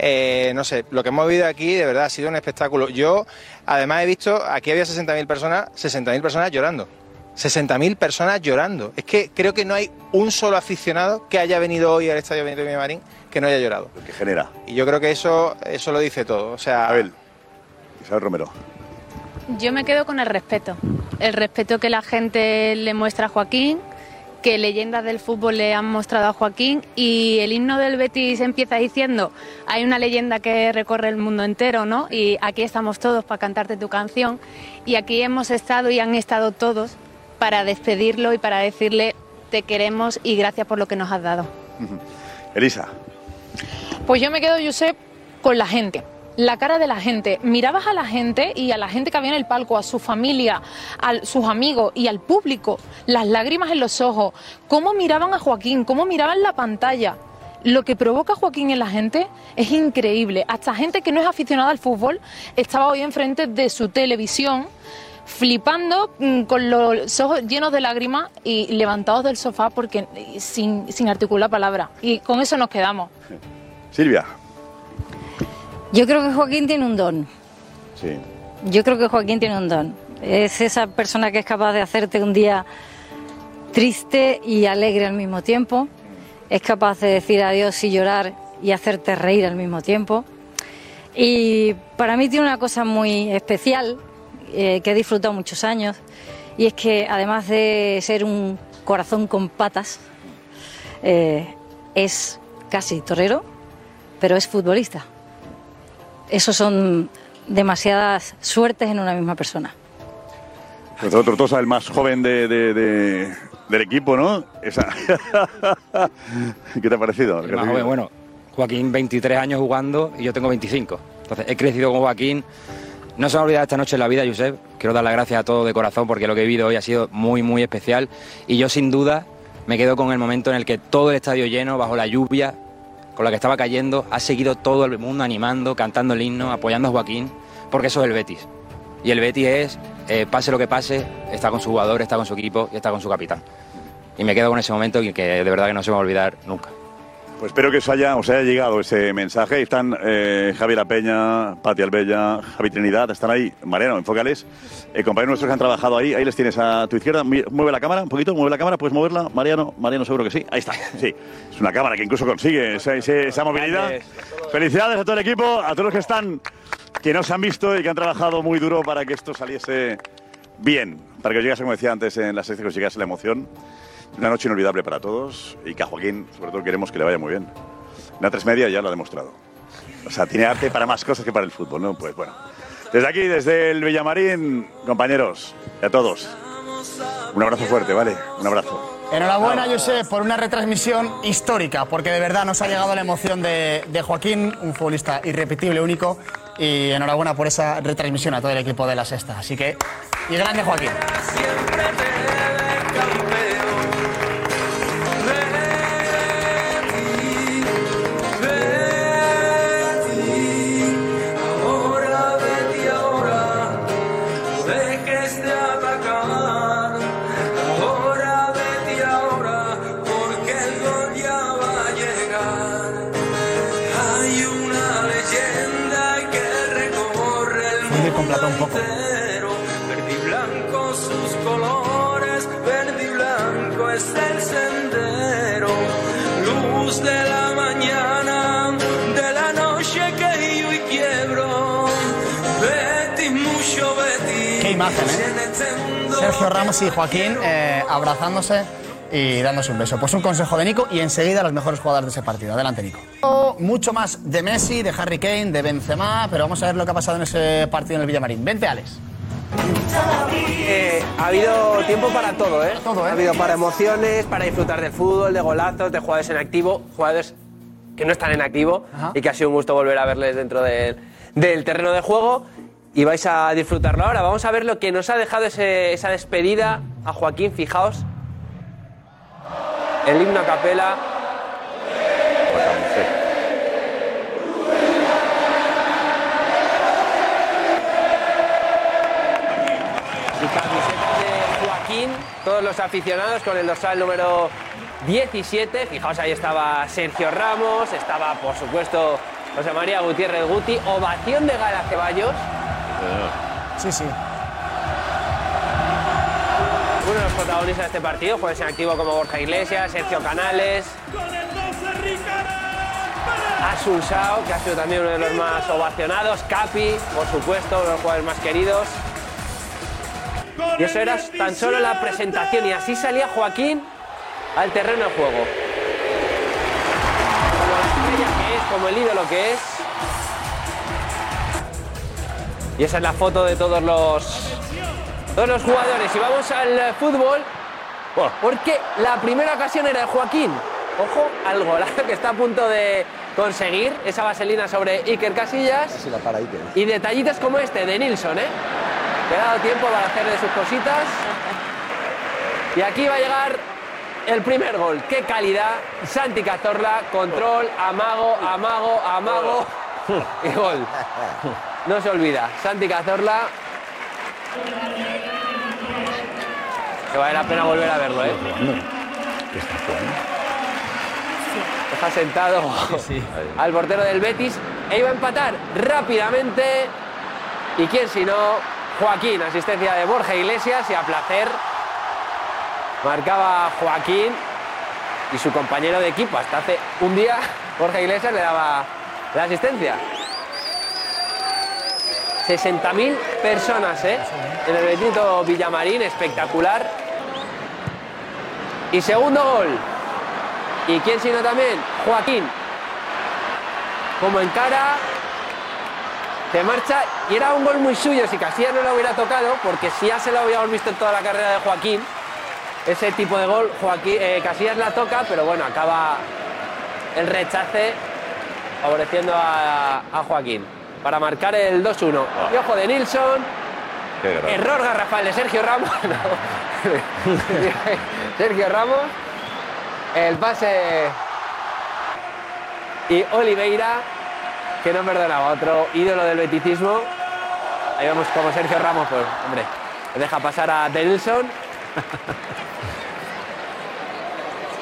eh, no sé, lo que hemos vivido aquí de verdad ha sido un espectáculo. Yo, además, he visto, aquí había 60.000 personas, 60.000 personas llorando. 60.000 personas llorando. Es que creo que no hay un solo aficionado que haya venido hoy al Estadio Benito Villamarín que no haya llorado. Lo que genera. Y yo creo que eso, eso lo dice todo. O sea, Abel. Isabel Romero. Yo me quedo con el respeto. El respeto que la gente le muestra a Joaquín que leyendas del fútbol le han mostrado a Joaquín y el himno del Betis empieza diciendo hay una leyenda que recorre el mundo entero, ¿no? Y aquí estamos todos para cantarte tu canción y aquí hemos estado y han estado todos para despedirlo y para decirle te queremos y gracias por lo que nos has dado. Elisa. Pues yo me quedo, Josep, con la gente. La cara de la gente. Mirabas a la gente y a la gente que había en el palco, a su familia, a sus amigos y al público, las lágrimas en los ojos, cómo miraban a Joaquín, cómo miraban la pantalla. Lo que provoca Joaquín en la gente es increíble. Hasta gente que no es aficionada al fútbol estaba hoy enfrente de su televisión flipando mm, con los ojos llenos de lágrimas y levantados del sofá porque sin, sin articular palabra. Y con eso nos quedamos. Silvia. Yo creo que Joaquín tiene un don. Sí. Yo creo que Joaquín tiene un don. Es esa persona que es capaz de hacerte un día triste y alegre al mismo tiempo. Es capaz de decir adiós y llorar y hacerte reír al mismo tiempo. Y para mí tiene una cosa muy especial eh, que he disfrutado muchos años y es que además de ser un corazón con patas, eh, es casi torero, pero es futbolista. Eso son demasiadas suertes en una misma persona. Tortosa, el más joven de, de- de- del equipo, ¿no? Esa. ¿Qué te ha parecido? El más joven, bueno, Joaquín 23 años jugando y yo tengo 25. Entonces he crecido con Joaquín. No se me ha olvidado esta noche en la vida, Josep. Quiero dar las gracias a todos de corazón porque lo que he vivido hoy ha sido muy, muy especial. Y yo sin duda me quedo con el momento en el que todo el estadio lleno, bajo la lluvia, con la que estaba cayendo, ha seguido todo el mundo animando, cantando el himno, apoyando a Joaquín, porque eso es el Betis. Y el Betis es, eh, pase lo que pase, está con su jugador, está con su equipo y está con su capitán. Y me quedo con ese momento que de verdad que no se va a olvidar nunca. Pues espero que os haya, os haya llegado ese mensaje. Ahí Están eh, Javier Peña, Pati Albella, Javi Trinidad, están ahí. Mariano, enfócales. Eh, compañeros nuestros que han trabajado ahí, ahí les tienes a tu izquierda. Mueve la cámara un poquito, mueve la cámara, puedes moverla. Mariano, Mariano seguro que sí. Ahí está, sí. Es una cámara que incluso consigue esa, esa movilidad. Felicidades a todo el equipo, a todos los que están, que nos han visto y que han trabajado muy duro para que esto saliese bien. Para que os llegase, como decía antes, en la sección, que os llegase la emoción. Una noche inolvidable para todos y que a Joaquín, sobre todo, queremos que le vaya muy bien. En la tres media ya lo ha demostrado. O sea, tiene arte para más cosas que para el fútbol, ¿no? Pues bueno. Desde aquí, desde el Villamarín, compañeros, y a todos, un abrazo fuerte, ¿vale? Un abrazo. Enhorabuena, Josep, por una retransmisión histórica, porque de verdad nos ha llegado la emoción de, de Joaquín, un futbolista irrepetible, único, y enhorabuena por esa retransmisión a todo el equipo de la Sexta. Así que, y grande Joaquín. Sergio Ramos y Joaquín eh, abrazándose y dándose un beso. Pues un consejo de Nico y enseguida los mejores jugadores de ese partido. Adelante, Nico. Mucho más de Messi, de Harry Kane, de Benzema, pero vamos a ver lo que ha pasado en ese partido en el Villamarín. Vente, Alex. Eh, ha habido tiempo para todo, ¿eh? Ha habido para emociones, para disfrutar del fútbol, de golazos, de jugadores en activo, jugadores que no están en activo y que ha sido un gusto volver a verles dentro del, del terreno de juego. Y vais a disfrutarlo ahora. Vamos a ver lo que nos ha dejado ese- esa despedida a Joaquín. Fijaos. El himno a capela. todos los aficionados con el dorsal número 17. Fijaos, ahí estaba Sergio Ramos, estaba por supuesto José María Gutiérrez Guti, ovación de Gala Ceballos. Sí, sí. Uno de los protagonistas de este partido, jugadores en activo como Borja Iglesias, Sergio Canales. Asun Sao, que ha sido también uno de los más ovacionados. Capi, por supuesto, uno de los jugadores más queridos. Y eso era tan solo la presentación. Y así salía Joaquín al terreno de juego. Como la estrella que es, como el ídolo que es. Y esa es la foto de todos los, todos los jugadores. Y vamos al fútbol, porque la primera ocasión era de Joaquín. Ojo al golazo que está a punto de conseguir esa vaselina sobre Iker Casillas. Casi la para Iker. Y detallitos como este de Nilsson, ¿eh? Le ha dado tiempo para hacerle sus cositas. Y aquí va a llegar el primer gol. ¡Qué calidad! Santi Cazorla, control, amago, amago, amago y gol. No se olvida. Santi Cazorla. Que vale la pena volver a verlo, ¿eh? Deja sentado al portero del Betis e iba a empatar rápidamente. ¿Y quién si no? Joaquín, asistencia de Borja Iglesias y a placer marcaba Joaquín y su compañero de equipo. Hasta hace un día Borja Iglesias le daba la asistencia. 60.000 personas ¿eh? en el Benito Villamarín, espectacular. Y segundo gol. ¿Y quién sino también? Joaquín. Como encara, se marcha y era un gol muy suyo si Casillas no lo hubiera tocado, porque si ya se lo habíamos visto en toda la carrera de Joaquín, ese tipo de gol, eh, Casillas la toca, pero bueno, acaba el rechace favoreciendo a Joaquín para marcar el 2-1. Y ojo de Nilsson, error garrafal de Sergio Ramos. No. Sergio Ramos, el pase y Oliveira, que no perdonaba, otro ídolo del beticismo. Ahí vemos como Sergio Ramos, pues, hombre, deja pasar a Denilson.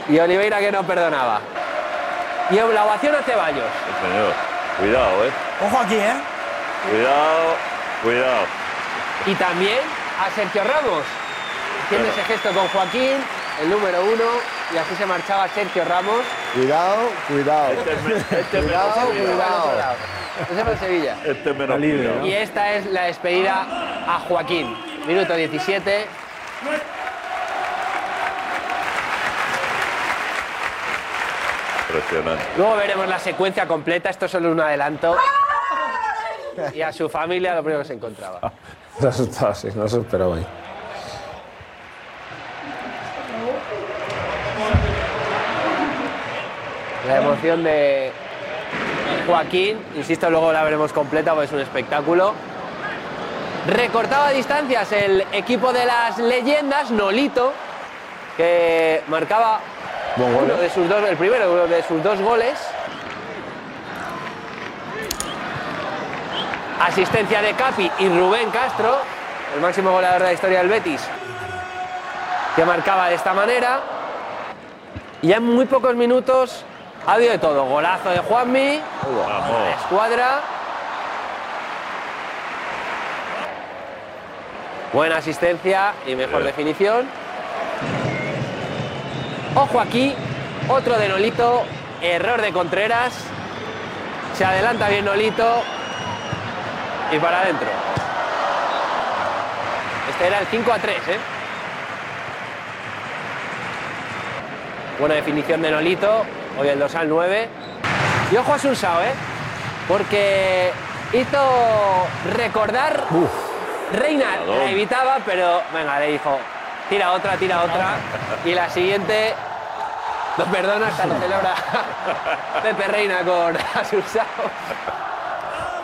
Y Oliveira que no perdonaba. Y la ovación a Ceballos. Cuidado, ¿eh? Ojo aquí, ¿eh? Cuidado, cuidado. Y también a Sergio Ramos, haciendo ese gesto con Joaquín, el número uno, y así se marchaba Sergio Ramos. Cuidado, cuidado. Este cuidado, cuidado. Ese fue el Sevilla. Este menos libre, cuidado. ¿no? Y esta es la despedida a Joaquín. Minuto 17. Impresionante. Luego veremos la secuencia completa, esto es solo un adelanto. Y a su familia lo primero que se encontraba. Asustado, sí, no se esperaba ahí. La emoción de Joaquín, insisto, luego la veremos completa porque es un espectáculo. Recortaba distancias el equipo de las leyendas, Nolito, que marcaba uno de sus dos, el primero uno de sus dos goles. Asistencia de Capi y Rubén Castro, el máximo goleador de la historia del Betis, que marcaba de esta manera. Y ya en muy pocos minutos ha habido de todo. Golazo de Juanmi, escuadra. Buena asistencia y mejor definición. Ojo aquí, otro de Nolito, error de Contreras. Se adelanta bien Nolito y para adentro. Este era el 5 a 3, ¿eh? Buena definición de Nolito, hoy el 2 al 9. Y ojo a Sunsao, ¿eh? Porque hizo recordar. Reina la evitaba, pero venga, le dijo, tira otra, tira otra. Y la siguiente, no perdona, hasta lo celebra Pepe Reina con Sunsao.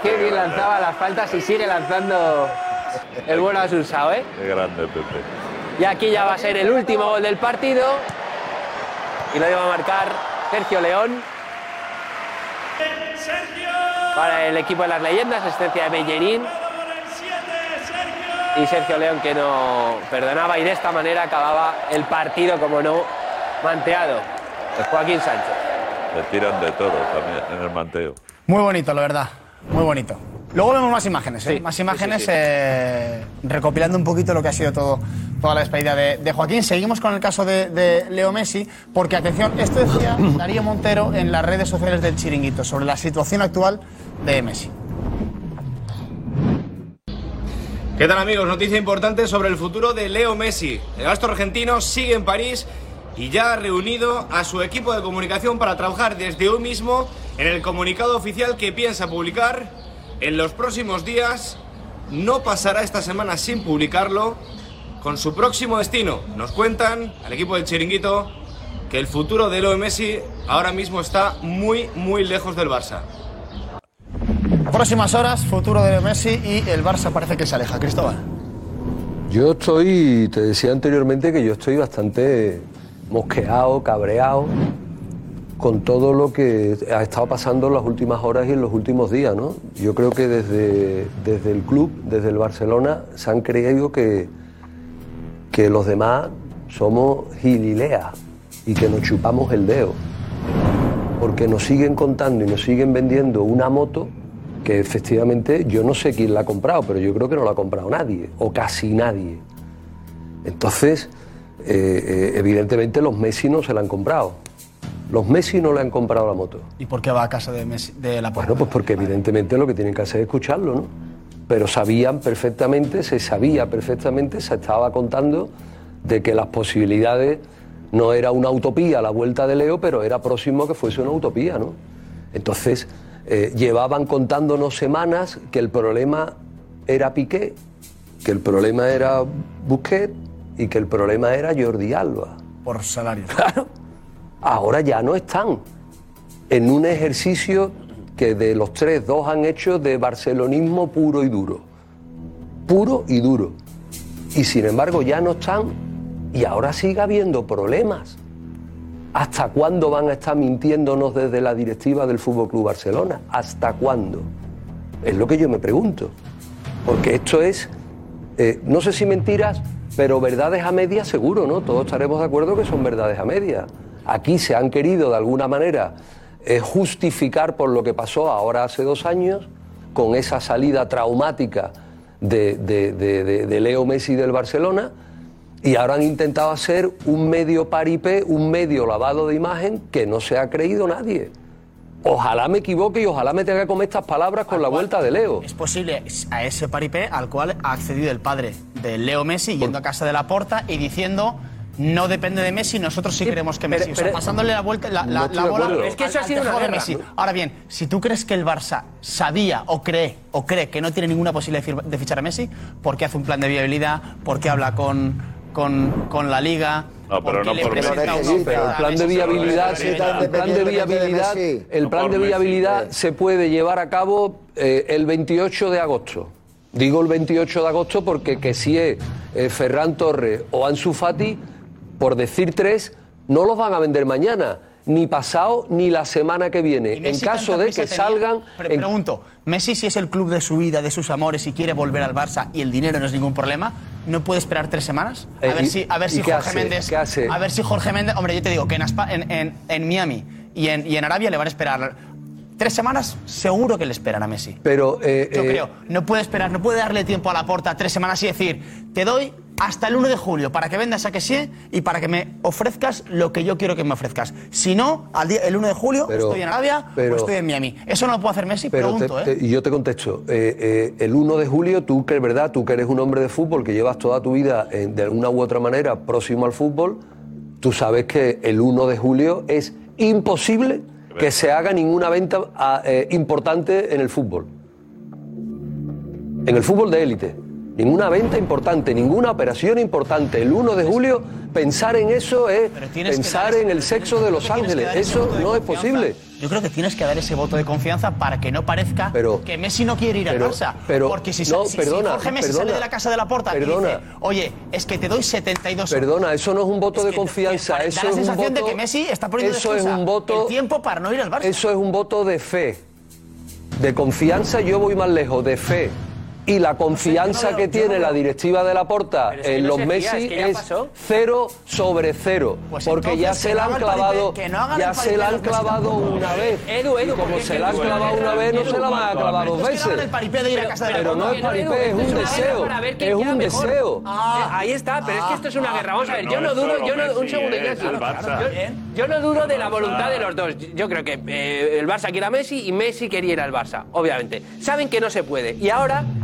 Qué bien lanzaba las faltas y sigue lanzando el bueno Asunsao, ¿eh? Qué grande, Pepe. Y aquí ya va a ser el último gol del partido. Y lo iba a marcar Sergio León. Para el equipo de las leyendas, asistencia de Bellerín. Y Sergio León que no perdonaba y de esta manera acababa el partido, como no, manteado. Joaquín Sánchez. Le tiran de todo también en el manteo. Muy bonito, la verdad. Muy bonito. Luego vemos más imágenes, ¿eh? más imágenes sí, sí. eh, recopilando un poquito lo que ha sido todo, toda la despedida de, de Joaquín. Seguimos con el caso de, de Leo Messi, porque atención, esto decía Darío Montero en las redes sociales del Chiringuito sobre la situación actual de Messi. ¿Qué tal amigos? Noticia importante sobre el futuro de Leo Messi. El astro argentino sigue en París y ya ha reunido a su equipo de comunicación para trabajar desde hoy mismo en el comunicado oficial que piensa publicar en los próximos días. No pasará esta semana sin publicarlo con su próximo destino. Nos cuentan al equipo del Chiringuito que el futuro de Leo Messi ahora mismo está muy, muy lejos del Barça. Próximas horas, futuro de Leo Messi y el Barça parece que se aleja. Cristóbal. Yo estoy, te decía anteriormente que yo estoy bastante mosqueado, cabreado con todo lo que ha estado pasando en las últimas horas y en los últimos días, ¿no? Yo creo que desde, desde el club, desde el Barcelona, se han creído que, que los demás somos gilileas y que nos chupamos el dedo. Porque nos siguen contando y nos siguen vendiendo una moto que efectivamente yo no sé quién la ha comprado, pero yo creo que no la ha comprado nadie, o casi nadie. Entonces, eh, eh, evidentemente los Messi no se la han comprado. Los Messi no le han comprado la moto. ¿Y por qué va a casa de, Messi, de la Bueno, pues porque evidentemente lo que tienen que hacer es escucharlo, ¿no? Pero sabían perfectamente, se sabía perfectamente, se estaba contando de que las posibilidades no era una utopía la vuelta de Leo, pero era próximo que fuese una utopía, ¿no? Entonces, eh, llevaban contándonos semanas que el problema era Piqué, que el problema era Busquets y que el problema era Jordi Alba. Por salario. Claro. Ahora ya no están en un ejercicio que de los tres, dos han hecho de barcelonismo puro y duro. Puro y duro. Y sin embargo ya no están y ahora sigue habiendo problemas. ¿Hasta cuándo van a estar mintiéndonos desde la directiva del Fútbol Club Barcelona? ¿Hasta cuándo? Es lo que yo me pregunto. Porque esto es, eh, no sé si mentiras, pero verdades a medias seguro, ¿no? Todos estaremos de acuerdo que son verdades a medias. Aquí se han querido de alguna manera eh, justificar por lo que pasó ahora hace dos años, con esa salida traumática de, de- de- de- Leo Messi del Barcelona, y ahora han intentado hacer un medio paripé, un medio lavado de imagen que no se ha creído nadie. Ojalá me equivoque y ojalá me tenga que comer estas palabras con la vuelta de Leo. Es posible a ese paripé al cual ha accedido el padre de Leo Messi yendo a casa de la porta y diciendo no depende de Messi, nosotros sí, queremos que pero- Messi. O sea, pasándole la vuelta, la, la- No estoy la de bola Es que eso ha sido una de. Messi. Ahora bien, si tú crees que el Barça sabía o cree o cree que no tiene ninguna posibilidad de fichar a Messi, ¿por qué hace un plan de viabilidad? ¿Por qué habla con, con, con la Liga? No, pero ¿Por no por Messi. Sí, pero el plan de viabilidad, el plan de viabilidad, el plan de viabilidad se puede llevar a cabo eh, el 28 de agosto. Digo el 28 de agosto porque que si es eh, Ferran Torres o Ansu Fati, por decir tres, no los van a vender mañana, ni pasado ni la semana que viene. En caso de que tenía. salgan, Pre- en- pregunto, Messi si es el club de su vida, de sus amores y quiere volver al Barça y el dinero no es ningún problema, ¿no puede esperar tres semanas? A Eh, ver y- si, a ver ¿y si Jorge hace? Méndez, a ver si Jorge Méndez, hombre, yo te digo que en, Aspa- en, en- en Miami y en, y en Arabia le van a esperar tres semanas, seguro que le esperan a Messi. pero eh, Yo eh, creo, no puede esperar, no puede darle tiempo a la porta tres semanas y decir, te doy hasta el 1 de julio para que vendas a que sí y para que me ofrezcas lo que yo quiero que me ofrezcas. Si no, al día, el 1 de julio Pero- estoy en Arabia pero- o estoy en Miami. Eso no lo puede hacer Messi, Pero pregunto, te- ¿eh? te- yo te contesto, eh, eh, el 1 de julio, tú que es verdad, tú que eres un hombre de fútbol, que llevas toda tu vida eh, de alguna u otra manera próximo al fútbol, tú sabes que el 1 de julio es imposible que se haga ninguna venta ah, importante en el fútbol. En el fútbol de élite. Ninguna venta importante, ninguna operación importante. El 1 de julio, pensar en eso es pensar en el sexo de Los Ángeles. Eso no es posible. Yo creo que tienes que dar ese voto de confianza para que no parezca Pero- que Messi no quiere ir pero- al Barça. pero- Porque si, no, si- si perdona, Jorge Messi perdona, sale de la casa de la porta perdona. y dice, oye, es que te doy 72 horas". Perdona, eso no es un voto Es de confianza, que eso da la es un sensación voto. de que Messi está poniendo eso es un voto. el tiempo para no ir al Barça. Eso es un voto de fe. De confianza, yo voy más lejos, de fe. Y la confianza veo- que tiene no la directiva de la Porta Pero es que en no los fía, Messi es que es cero sobre cero. Pues porque ya se la han clavado, ya se la han clavado una vez. Edu, Edu, y como se la han clavado una vez, no se la van a clavar dos veces. Pero no es paripé, es un deseo. Es un deseo. Eh, ahí está, pero es que esto es una guerra. Vamos a ver, yo no dudo, yo no, un segundo. Yo, yo no dudo de la voluntad de los dos. Yo creo que eh, el Barça quiere a Messi y Messi quería ir al Barça, obviamente. Saben que no se puede. Y ahora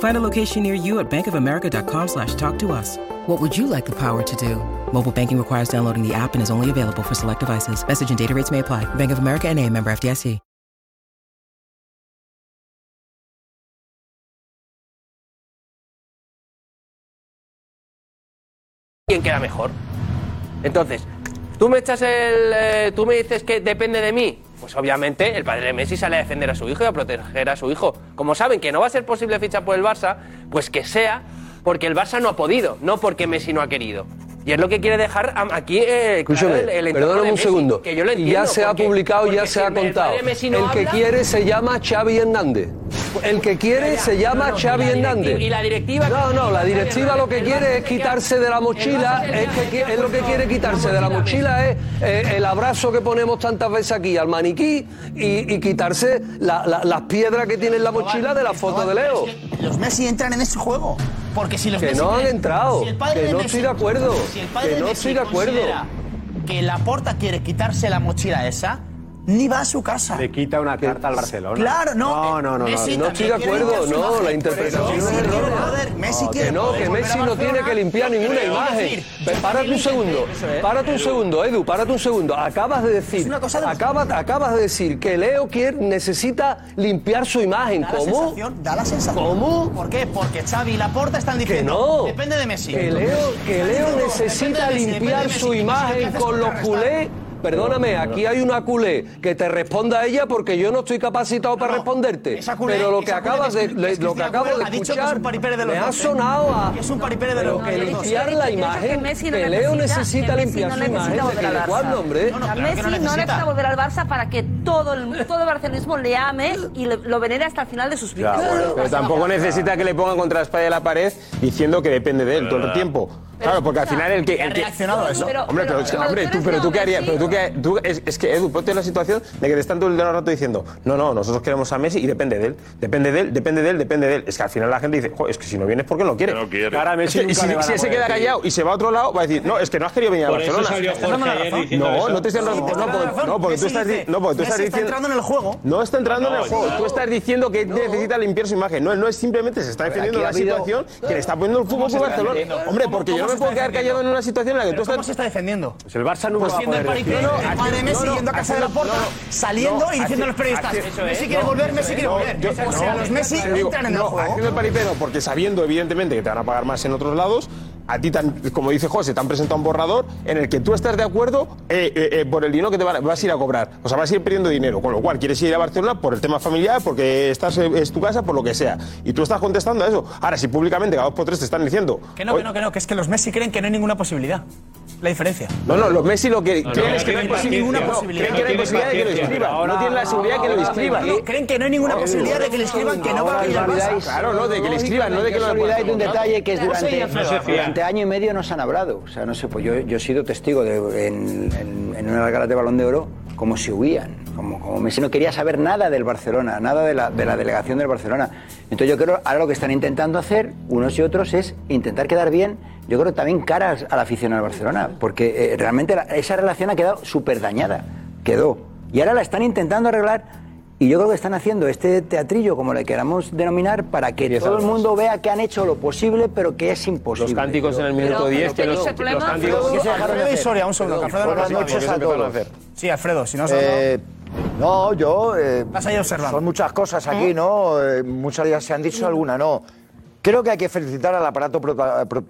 Find a location near you at bankofamerica.com slash talk to us. What would you like the power to do? Mobile banking requires downloading the app and is only available for select devices. Message and data rates may apply. Bank of America and a member FDIC. quién queda mejor. Entonces, tú me echas el. eh, tú me dices que depende de mí. Pues obviamente el padre de Messi sale a defender a su hijo y a proteger a su hijo. Como saben que no va a ser posible fichar por el Barça, pues que sea porque el Barça no ha podido, no porque Messi no ha querido. Y es lo que quiere dejar aquí eh, claro, Escúchame, el, el perdóname de un segundo. Que yo lo Y ya entiendo, se ha porque- publicado, ya se ha si el contado. no el que habla- quiere se llama Xavi Hernández. El que quiere se llama no, no, Xavi y Hernández. y la directiva- No, no, la directiva lo que quiere es quitarse de la mochila, que, es lo que quiere quitarse de la mochila es eh, el abrazo que ponemos tantas veces aquí al maniquí y, y quitarse la- la- las piedras que tiene en la mochila de la foto de Leo. Los Messi entran en ese juego. Porque si los Que no han entrado, si el padre que de no Messi- estoy de acuerdo, si el padre que de no Messi estoy de acuerdo. Que Laporta quiere quitarse la mochila esa, ni va a su casa. Le quita una carta al Barcelona. Claro, no. No, no, no. Messi no. No estoy de acuerdo, no, la interpretación es errónea. Messi No, quiere que no, poder que Messi no tiene que limpiar ninguna imagen. Párate un segundo, párate un segundo, Edu, párate un segundo. Acabas de decir, acabas, acabas de decir que Leo quiere, necesita limpiar su imagen. Da la ¿Cómo? sensación, da la sensación. ¿Cómo? ¿Por qué? Porque Xavi y Laporta están Que diciendo. no. Depende de Messi. Que Leo, que Leo necesita limpiar su ¿Y imagen con los culés. Perdóname, aquí hay una culé que te responda a ella porque yo no estoy capacitado para responderte. Esa culé- Pero lo que acabas de, lo que acabo de Fuera ha dicho que es escuchar de los me ha dos, ¿eh? sonado a Que es un paripé de los que limpiar la imagen, que Leo necesita- limpiar su imagen. ¿De claro que Messi no necesita. volver al Barça para que todo el, todo el barcelonismo le ame y lo venere hasta el final de sus vidas. Pero tampoco necesita que le pongan contra la espalda de la pared diciendo que depende de él todo el tiempo. Claro, porque al final el que. ¿Ha El que reaccionado a eso? Pero- hombre, pero, pero- hombre, tú, pero tú qué harías. Pero tú qué, tú- es, es que Edu, ponte en la situación de que te están todo el rato diciendo, no, no, nosotros queremos a Messi y depende de él. Depende de él, depende de él, depende de él. Es que al final la gente dice, "Jo, es que si no vienes porque no quiere. No quiere. Cara, a Messi Es que nunca si, le si se queda callado y se va a otro lado, va a decir, no, es que no has querido venir a Por Barcelona. no, no te estoy dando no, porque, no, tú estás, no, diciendo. entrando en el juego. No está entrando en No, el juego. no. Tú estás diciendo que necesita limpiar su imagen. No, él no es simplemente se está defendiendo la situación que le está poniendo el fútbol por Barcelona. Hombre, porque yo no me puedo quedar callado en una situación en la que tú ¿Cómo estás. se está defendiendo? Pues el Barça nunca Pues va a siendo el poder. No, no, de Messi no, no, yendo a casa de la no, no, saliendo no, y diciendo a los periodistas, Messi no, quiere volver, Messi es. quiere No, volver. o sea, no, los Messi entran en el no, juego. haciendo el paripé no, porque sabiendo evidentemente que te van a pagar más en otros lados, a ti, tan- como dice José, te han presentado un borrador en el que tú estás de acuerdo eh, eh, eh, por el dinero que te van- vas a ir a cobrar. O sea, vas a ir perdiendo dinero, con lo cual quieres ir a Barcelona por el tema familiar, porque estás, es tu casa, por lo que sea. Y tú estás contestando a eso. Ahora, si públicamente cada dos por tres te están diciendo... Que no, que no, que no, que es que los Messi creen que no hay ninguna posibilidad. La diferencia. No, no, los Messi lo que No, creen no, es que no hay ninguna posibilidad. Creen que no hay No posibilidad de que lo paciencia. No tienen la seguridad de que lo inscriban. No, creen que no hay ninguna posibilidad de que le escriban que no va a ir al. Claro, no, de que le escriban, no de que os lo olvidáis de un detalle que es durante, año y medio nos han hablado. O sea, no sé, pues yo, yo he sido testigo de, en, una galas de Balón de Oro como se huían, como, como Messi no quería saber nada del Barcelona, nada de la, de la delegación del Barcelona. Entonces yo creo, ahora lo que están intentando hacer unos y otros es intentar quedar bien, yo creo también caras a la afición al Barcelona, porque eh, realmente la- esa relación ha quedado súper dañada, quedó. Y ahora la están intentando arreglar y yo creo que están haciendo este teatrillo, como le queramos denominar, para que todo el mundo vea que han hecho lo posible, pero que es imposible. Los cánticos en el minuto Pero- 10, que los, cánticos... De hacer. Soria, un segundo, Alfredo Buenas noches a todos. Sí, Alfredo, si no Eh, no, yo. eh, Vas ahí observando. Son muchas cosas aquí, ¿no? Eh, muchas ya se han dicho, alguna no. Creo que hay que felicitar al aparato prota- pro-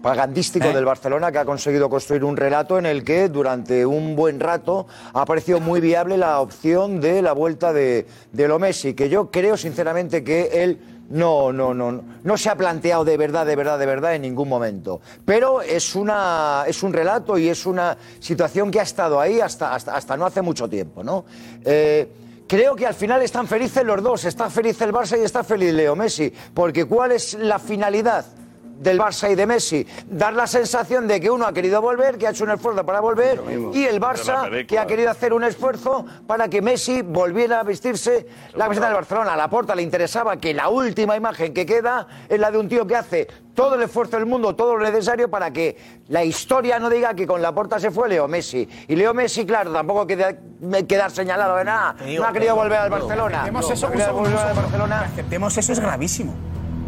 propagandístico ¿Eh? del Barcelona que ha conseguido construir un relato en el que durante un buen rato ha parecido muy viable la opción de la vuelta de, de lo Messi, que yo creo sinceramente que él no, no, no, no se ha planteado de verdad, de verdad, de verdad en ningún momento. Pero es, una, es un relato y es una situación que ha estado ahí hasta, hasta, hasta no hace mucho tiempo, ¿no? Eh, Creo que al final están felices los dos, está feliz el Barça y está feliz Leo Messi, porque ¿cuál es la finalidad del Barça y de Messi. Dar la sensación de que uno ha querido volver, que ha hecho un esfuerzo para volver, y el Barça que ha querido hacer un esfuerzo para que Messi volviera a vestirse la camiseta del Barcelona. A la Porta le interesaba que la última imagen que queda es la de un tío que hace todo el esfuerzo del mundo, todo lo necesario para que la historia no diga que con la Porta se fue Leo Messi. Y Leo Messi, claro, tampoco queda, quedar señalado de nada. digo, no ha querido pero- volver al Barcelona. aceptemos aceptemos eso es gravísimo.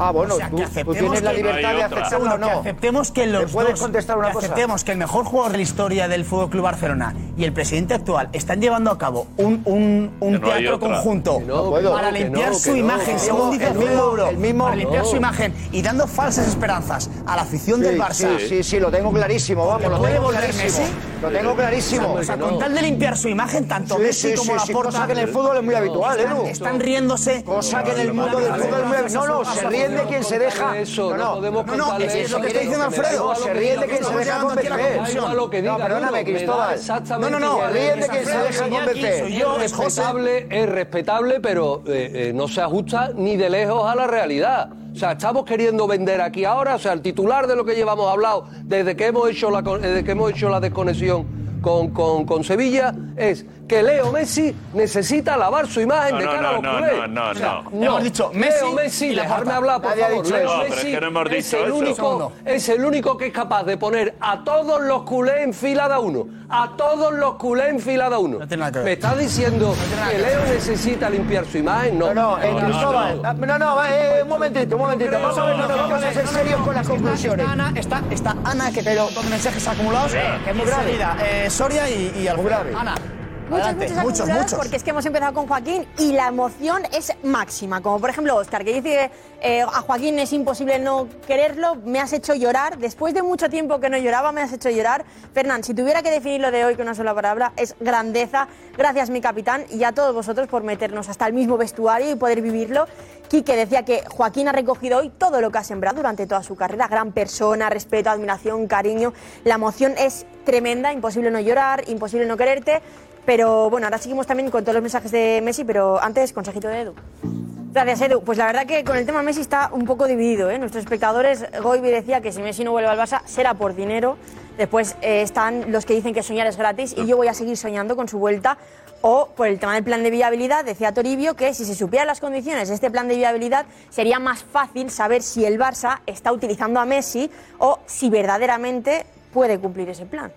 Ah, bueno, O sea, tú- que tú aceptemos tienes la que- libertad de aceptarlo o no. Que aceptemos que los ¿Me puedes dos- contestar una que cosa? aceptemos que el mejor jugador de la historia del Fútbol Club Barcelona y el presidente actual están llevando a cabo un, un, un no teatro conjunto no, para limpiar no, su imagen, según dice El mismo- Euro, el mismo- para limpiar su imagen y dando falsas esperanzas a la afición del Sí, Barça. sí, sí, sí, lo tengo clarísimo, vamos, ¿Le lo puede tengo volver clarísimo. Messi? Lo tengo clarísimo. O sea, con tal de limpiar su imagen, tanto Messi como la sí, Porta. cosa que en el fútbol es muy habitual, están, Edu. están riéndose. Cosa que en el mundo del fútbol es muy habitual. No, no, se ríen de quien se deja. Eso, no, no no, no, es eso. que está diciendo Alfredo. Se ríen de quien se deja convencer. No, perdóname, Cristóbal. exactamente No, no, no, igual. ríen de quien se deja convencer. es respetable, es respetable, pero eh, eh, no se ajusta ni de lejos a la realidad. O sea, estamos queriendo vender aquí ahora, o sea, el titular de lo que llevamos hablado desde que hemos hecho la, desde que hemos hecho la desconexión con, con, con Sevilla es que Leo Messi necesita lavar su imagen No, de no, cara a los no, culés. no, no, O sea, no. Hemos dicho Messi Leo Messi, dejarme hablar, por favor. dicho Leo. No, Messi no es el único, es el único que es capaz de poner a todos los culés en fila de uno. A todos los culés en fila de uno. ¿Me estás diciendo que. Leo necesita limpiar su imagen? No. No, no, eh, No, no, no. No, no, eh, un momentito, un momentito. Vamos a ver, no, no, vamos a ser serios con las conclusiones. Está Ana, está, está Ana que montón de mensajes acumulados. que es muy grave. Soria y, y Alfredo. Ana. Muchos, muchos, muchos, porque es que hemos empezado con Joaquín y la emoción es máxima. Como por ejemplo Oscar, que dice eh, a Joaquín es imposible no quererlo, me has hecho llorar. Después de mucho tiempo que no lloraba, me has hecho llorar. Fernán, si tuviera que definir lo de hoy con una sola palabra, es grandeza. Gracias, mi capitán, y a todos vosotros por meternos hasta el mismo vestuario y poder vivirlo. Quique decía que Joaquín ha recogido hoy todo lo que ha sembrado durante toda su carrera. Gran persona, respeto, admiración, cariño. La emoción es tremenda, imposible no llorar, imposible no quererte. Pero bueno, ahora seguimos también con todos los mensajes de Messi, pero antes, consejito de Edu. Gracias, Edu. Pues la verdad que con el tema Messi está un poco dividido. ¿eh? Nuestros espectadores, Goibi decía que si Messi no vuelve al Barça será por dinero. Después eh, están los que dicen que soñar es gratis y yo voy a seguir soñando con su vuelta. O por el tema del plan de viabilidad, decía Toribio que si se supieran las condiciones de este plan de viabilidad sería más fácil saber si el Barça está utilizando a Messi o si verdaderamente puede cumplir ese plan.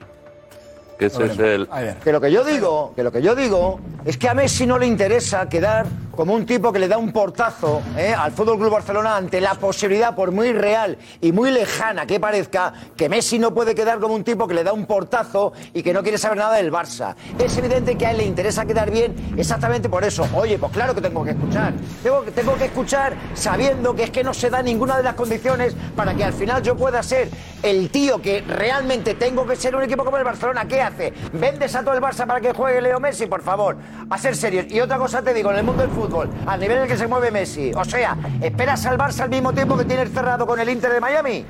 Que ese es el... Que lo que yo digo, que lo que yo digo es que a Messi no le interesa quedar como un tipo que le da un portazo ¿eh? al Fútbol Club Barcelona ante la posibilidad, por muy real y muy lejana que parezca, que Messi no puede quedar como un tipo que le da un portazo y que no quiere saber nada del Barça. Es evidente que a él le interesa quedar bien exactamente por eso. Oye, pues claro que tengo que escuchar. Tengo, que- tengo que escuchar sabiendo que es que no se da ninguna de las condiciones para que al final yo pueda ser el tío que realmente tengo que ser un equipo como el Barcelona. ¿Qué hace? ¿Vendes a todo el Barça para que juegue Leo Messi? Por favor, a ser serios. Y otra cosa te digo, en el mundo del fútbol, al nivel en el que se mueve Messi, o sea, ¿esperas al Barça al mismo tiempo que tienes cerrado con el Inter de Miami?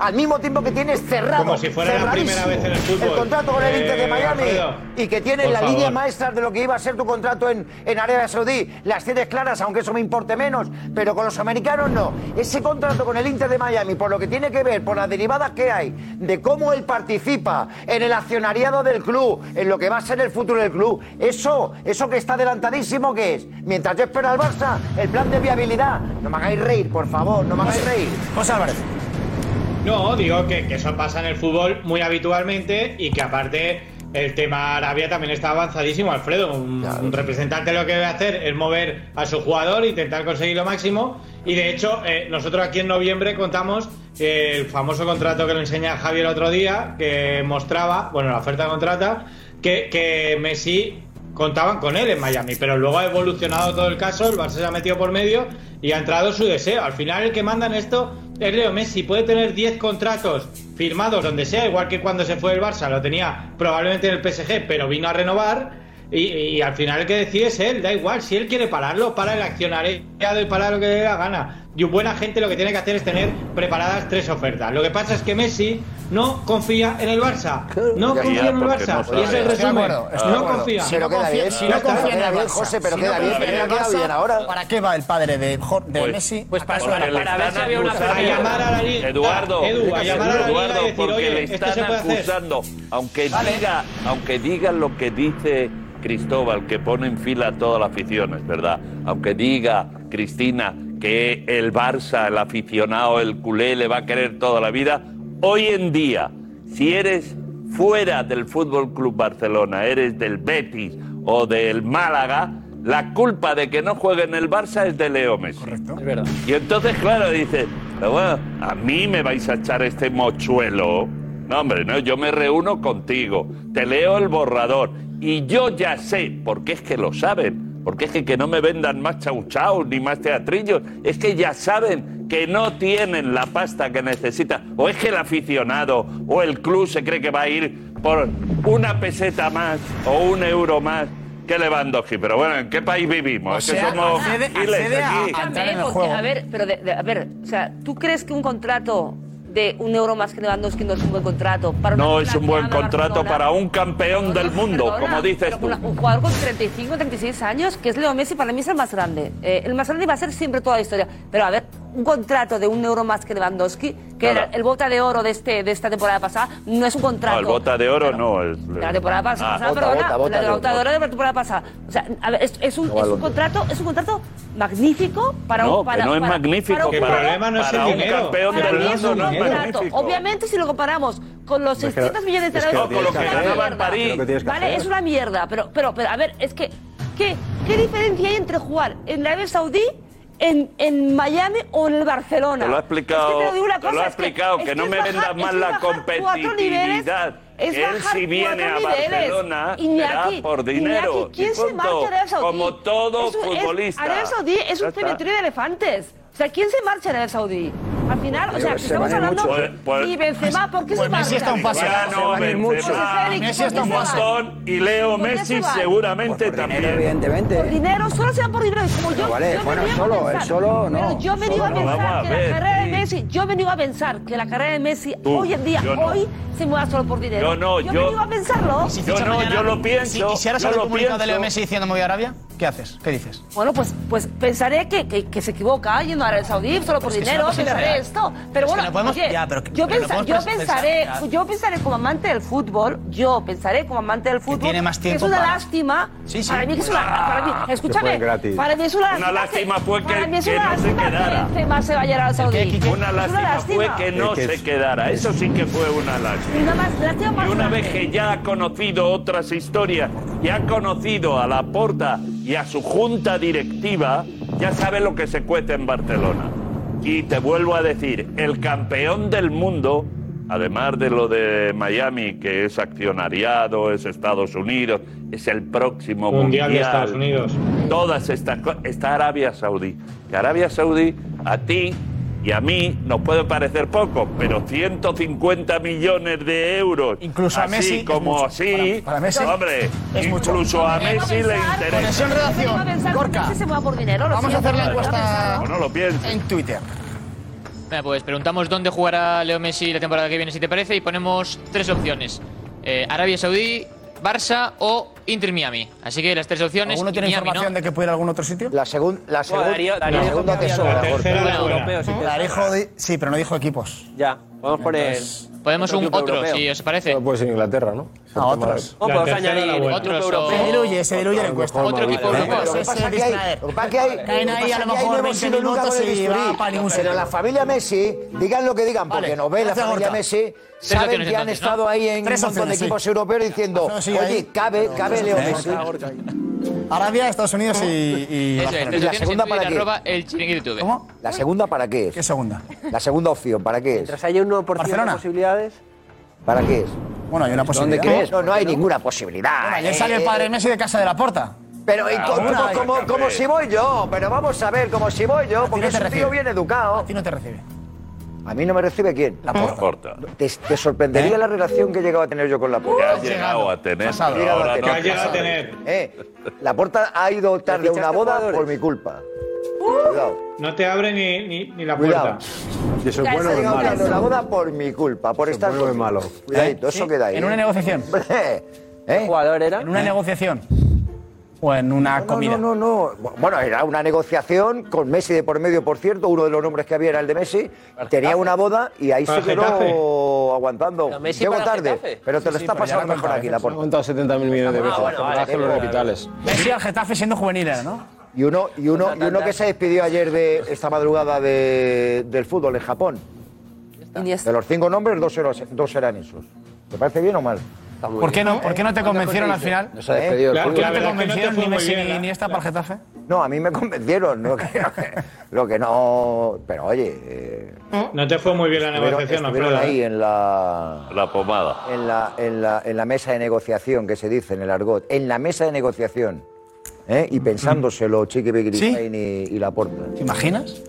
Al mismo tiempo que tienes cerrado, Como si fuera la primera cerradísimo, vez en el fútbol. contrato con el Inter de Eh, Miami Alfredo, y que tienes la favor. línea maestra de lo que iba a ser tu contrato en, en Arabia Saudí. Las tienes claras, aunque eso me importe menos, pero con los americanos no. Ese contrato con el Inter de Miami, por lo que tiene que ver, por las derivadas que hay, de cómo él participa en el accionariado del club, en lo que va a ser el futuro del club, eso, eso que está adelantadísimo, ¿qué es? Mientras yo espero al Barça, el plan de viabilidad. No me hagáis reír, por favor, no me hagáis reír. José Álvarez. No, digo que, que eso pasa en el fútbol muy habitualmente y que aparte el tema Arabia también está avanzadísimo, Alfredo. Un, un representante lo que debe hacer es mover a su jugador, intentar conseguir lo máximo. Y de hecho, eh, nosotros aquí en noviembre contamos eh, el famoso contrato que lo enseña Javier el otro día, que mostraba, bueno, la oferta de contrata, que, que Messi contaban con él en Miami, pero luego ha evolucionado todo el caso, el Barça se ha metido por medio y ha entrado su deseo. Al final el que manda en esto es Leo Messi, puede tener 10 contratos firmados donde sea, igual que cuando se fue el Barça, lo tenía probablemente en el PSG, pero vino a renovar y, al final el que decide es él, da igual, si él quiere pararlo, para el accionariado y para lo que le dé la gana. Y un buen agente lo que tiene que hacer es tener preparadas tres ofertas. Lo que pasa es que Messi no confía en el Barça. No confía en el Barça. No y es el resumen. Ah, no confía. Si no confía, no confía en el Barça. José, pero queda bien. ahora. ¿Para qué va el padre de, pues, Messi? Pues para, para ver si llamar a la liga. Eduardo, Edu, a llamar a porque le están acusando. Aunque diga, aunque diga lo que dice Cristóbal, que pone en fila a toda la afición, es verdad. Aunque diga Cristina que el Barça, el aficionado, el culé le va a querer toda la vida, Hoy en día, si eres fuera del Fútbol Club Barcelona, eres del Betis o del Málaga, la culpa de que no juegue en el Barça es de Leo Messi. Correcto. Es verdad. Y entonces, claro, dices, pero bueno, a mí me vais a echar este mochuelo. No, hombre, no, yo me reúno contigo, te leo el borrador y yo ya sé, porque es que lo saben, porque es que, que no me vendan más chau chau ni más teatrillos. Es que ya saben que no tienen la pasta que necesitan. O es que el aficionado o el club se cree que va a ir por una peseta más o un euro más que Lewandowski. Pero bueno, ¿en qué país vivimos? O es que somos accede, accede a, a, a, ver, pero de, a ver, o sea, ¿tú crees que un contrato de un euro más que nos que no es un buen contrato. Para no es un buen contrato para un campeón del mundo, como dices tú. Un jugador con 35, 36 años, que es Leo Messi, para mí es el más grande. Eh, el más grande va a ser siempre toda la historia. Pero a ver, un contrato de un euro más que Lewandowski, que era el bota de oro de, este, de esta temporada pasada, no es un contrato. No, el bota de oro no. El, de la temporada ah. pasada, ah, bota, perdona, bota, bota, la bota de oro de la temporada pasada. O sea, a ver, es, es, un, es, un, contrato, es un contrato magnífico para no, un para, No, es magnífico. Para un, el problema no es el dinero. campeón para mí es un no contrato. Obviamente, si lo comparamos con los 600 millones de euros, con lo que ganaba en París. Vale, es una mierda, pero, pero, pero a ver, es que, ¿qué, ¿qué diferencia hay entre jugar en Arabia Saudí en, en Miami o en el Barcelona. Lo ha explicado, que, explicado que, no me bajar, más la competitividad. Es él si viene a Barcelona será por dinero. Como todo futbolista. Es, es un cementerio de elefantes. ¿quién se marcha en Arabia Saudí? Al final, o sea, estamos hablando y Benzema, ¿por qué se marcha? Messi es tan Messi es tan fácil. Y Leo Messi seguramente también. evidentemente. Por dinero, solo se por dinero. Como yo, bueno, solo, eh, solo no. Me digo a pensar que la carrera de Messi, yo he venido a pensar que la carrera de Messi hoy en día, no. hoy, se mueva solo por dinero. Yo no, yo. Yo he venido a pensarlo. Si yo no, mañana, yo lo pienso. Si quisieras haber comunicado de Leo Messi diciendo me voy a Arabia, ¿qué haces? ¿Qué dices? Bueno, pues, pues pensaré que, que, que se equivoca yendo a Arabia Saudí solo por dinero, pensaré real. esto. Pero bueno, yo, pensaré, pensar, yo pensaré como amante del fútbol, yo pensaré como amante del fútbol. Que tiene más tiempo. Que es una para... lástima. Sí, sí. Para mí es una. Ah, para mí, escúchame. Para mí es una lástima. Una lástima fue que. Para mí es una lástima que Benzema este se vaya a Arabia Saudí una lástima, lástima. fue que no que se es... quedara. Eso sí que fue una lástima. Y, más, lástima y una vez que ya ha conocido otras historias y ha conocido a la Porta y a su junta directiva, ya sabe lo que se cuece en Barcelona. Y te vuelvo a decir, el campeón del mundo, además de lo de Miami, que es accionariado, es Estados Unidos, es el próximo mundial, mundial de Estados Unidos. Todas estas cosas, está Arabia Saudí. Que Arabia Saudí, a ti, y a mí nos puede parecer poco, pero 150 millones de euros. Incluso así a Messi. como así. Para, para Messi, hombre, es incluso mucho. a Messi pensar, le interesa. Corca. Se por dinero, Vamos a hacer la encuesta lo en Twitter. Bueno, pues preguntamos dónde jugará Leo Messi la temporada que viene, si te parece, y ponemos tres opciones: eh, Arabia Saudí, Barça o Inter Miami. Así que las tres opciones. ¿Alguno tiene Miami, información ¿no? de que puede ir a algún otro sitio? La, segun, la, segun, oh, Darío, Darío, la segunda te sobra. La, la, la, sí, pero no dijo equipos. Ya. Podemos poner. Podemos un otro, europeo. si os parece. Solo puede ser Inglaterra, ¿no? A otros. No podemos añadir otro europeo. Se diluye, se diluye la encuesta. Otro equipo europeo. Lo que pasa es que hay. Lo que pasa que. Caen ahí a lo mejor 20 minutos y va ningún sitio. Pero la familia Messi, digan lo que digan, porque nos ve la familia Messi saben que han estado ahí en un montón de equipos europeos diciendo, oye, cabe, cabe Leo Messi. Arabia, Estados Unidos y, es, Barcelona. La segunda para qué? El ¿Cómo? ¿La segunda para qué es? ¿Qué segunda? La segunda opción, ¿para qué es? Mientras haya un 1% de Barcelona. posibilidades, ¿Para qué es? Bueno, hay una ¿Dónde posibilidad. crees? No, no hay ninguna posibilidad. Ayer eh, el padre Messi de casa de la porta. Pero ¿y co- como, como- como si voy yo, pero vamos a ver, como si voy yo, porque es un tío bien educado. A ti no te recibe. ¿A mí no me recibe quién? La Porta. Te, te sorprendería la relación que he llegado a tener yo con la Que Porta. has llegado a tener. Pasado. pero ahora no. Que has llegado a tener. Eh, la Porta ha ido tarde a una boda por mi culpa. Cuidado. No te abre ni, ni, ni la Cuidado. puerta. ¿Y eso es bueno o malo? ganado la boda por mi culpa, por estar bueno malo? Cuidadito, ¿Eh? eso queda ahí. en una ¿eh? negociación. ¿eh? jugador era? ¿En una negociación? ¿O en una No, comida? no, no, no. Bueno, era una negociación con Messi de por medio, por cierto. Uno de los nombres que había era el de Messi. Tenía una boda y ahí Para se quedó Getafe. aguantando. Llego tarde, Getafe. pero te lo Sí, está pasando mejor aquí, la Ha puerta. contado 70.000 millones de veces. bueno, vale, Trabajo en los vale. hospitales. Messi al Getafe siendo juvenil era, ¿no? Y uno, y uno, y uno que se despidió ayer de esta madrugada de- del fútbol en Japón. De los cinco nombres, dos, eran- dos eran esos. ¿Te parece bien o mal? ¿Por qué, no, ¿Por qué no te convencieron al final? No se ha despedido La- el ¿Por qué no te convencieron ni Messi ni ¿eh? Iniesta para el Getafe? No, a mí me convencieron. Lo que, lo que no. Pero oye. eh, No te fue muy bien la negociación, estuvieron Alfredo. ahí ¿eh? en la. La pomada. En la, en, la, en la mesa de negociación que se dice en el argot, en la mesa de negociación, ¿eh? y pensándoselo Chiqui Begritain y, y Laporta. ¿Te imaginas?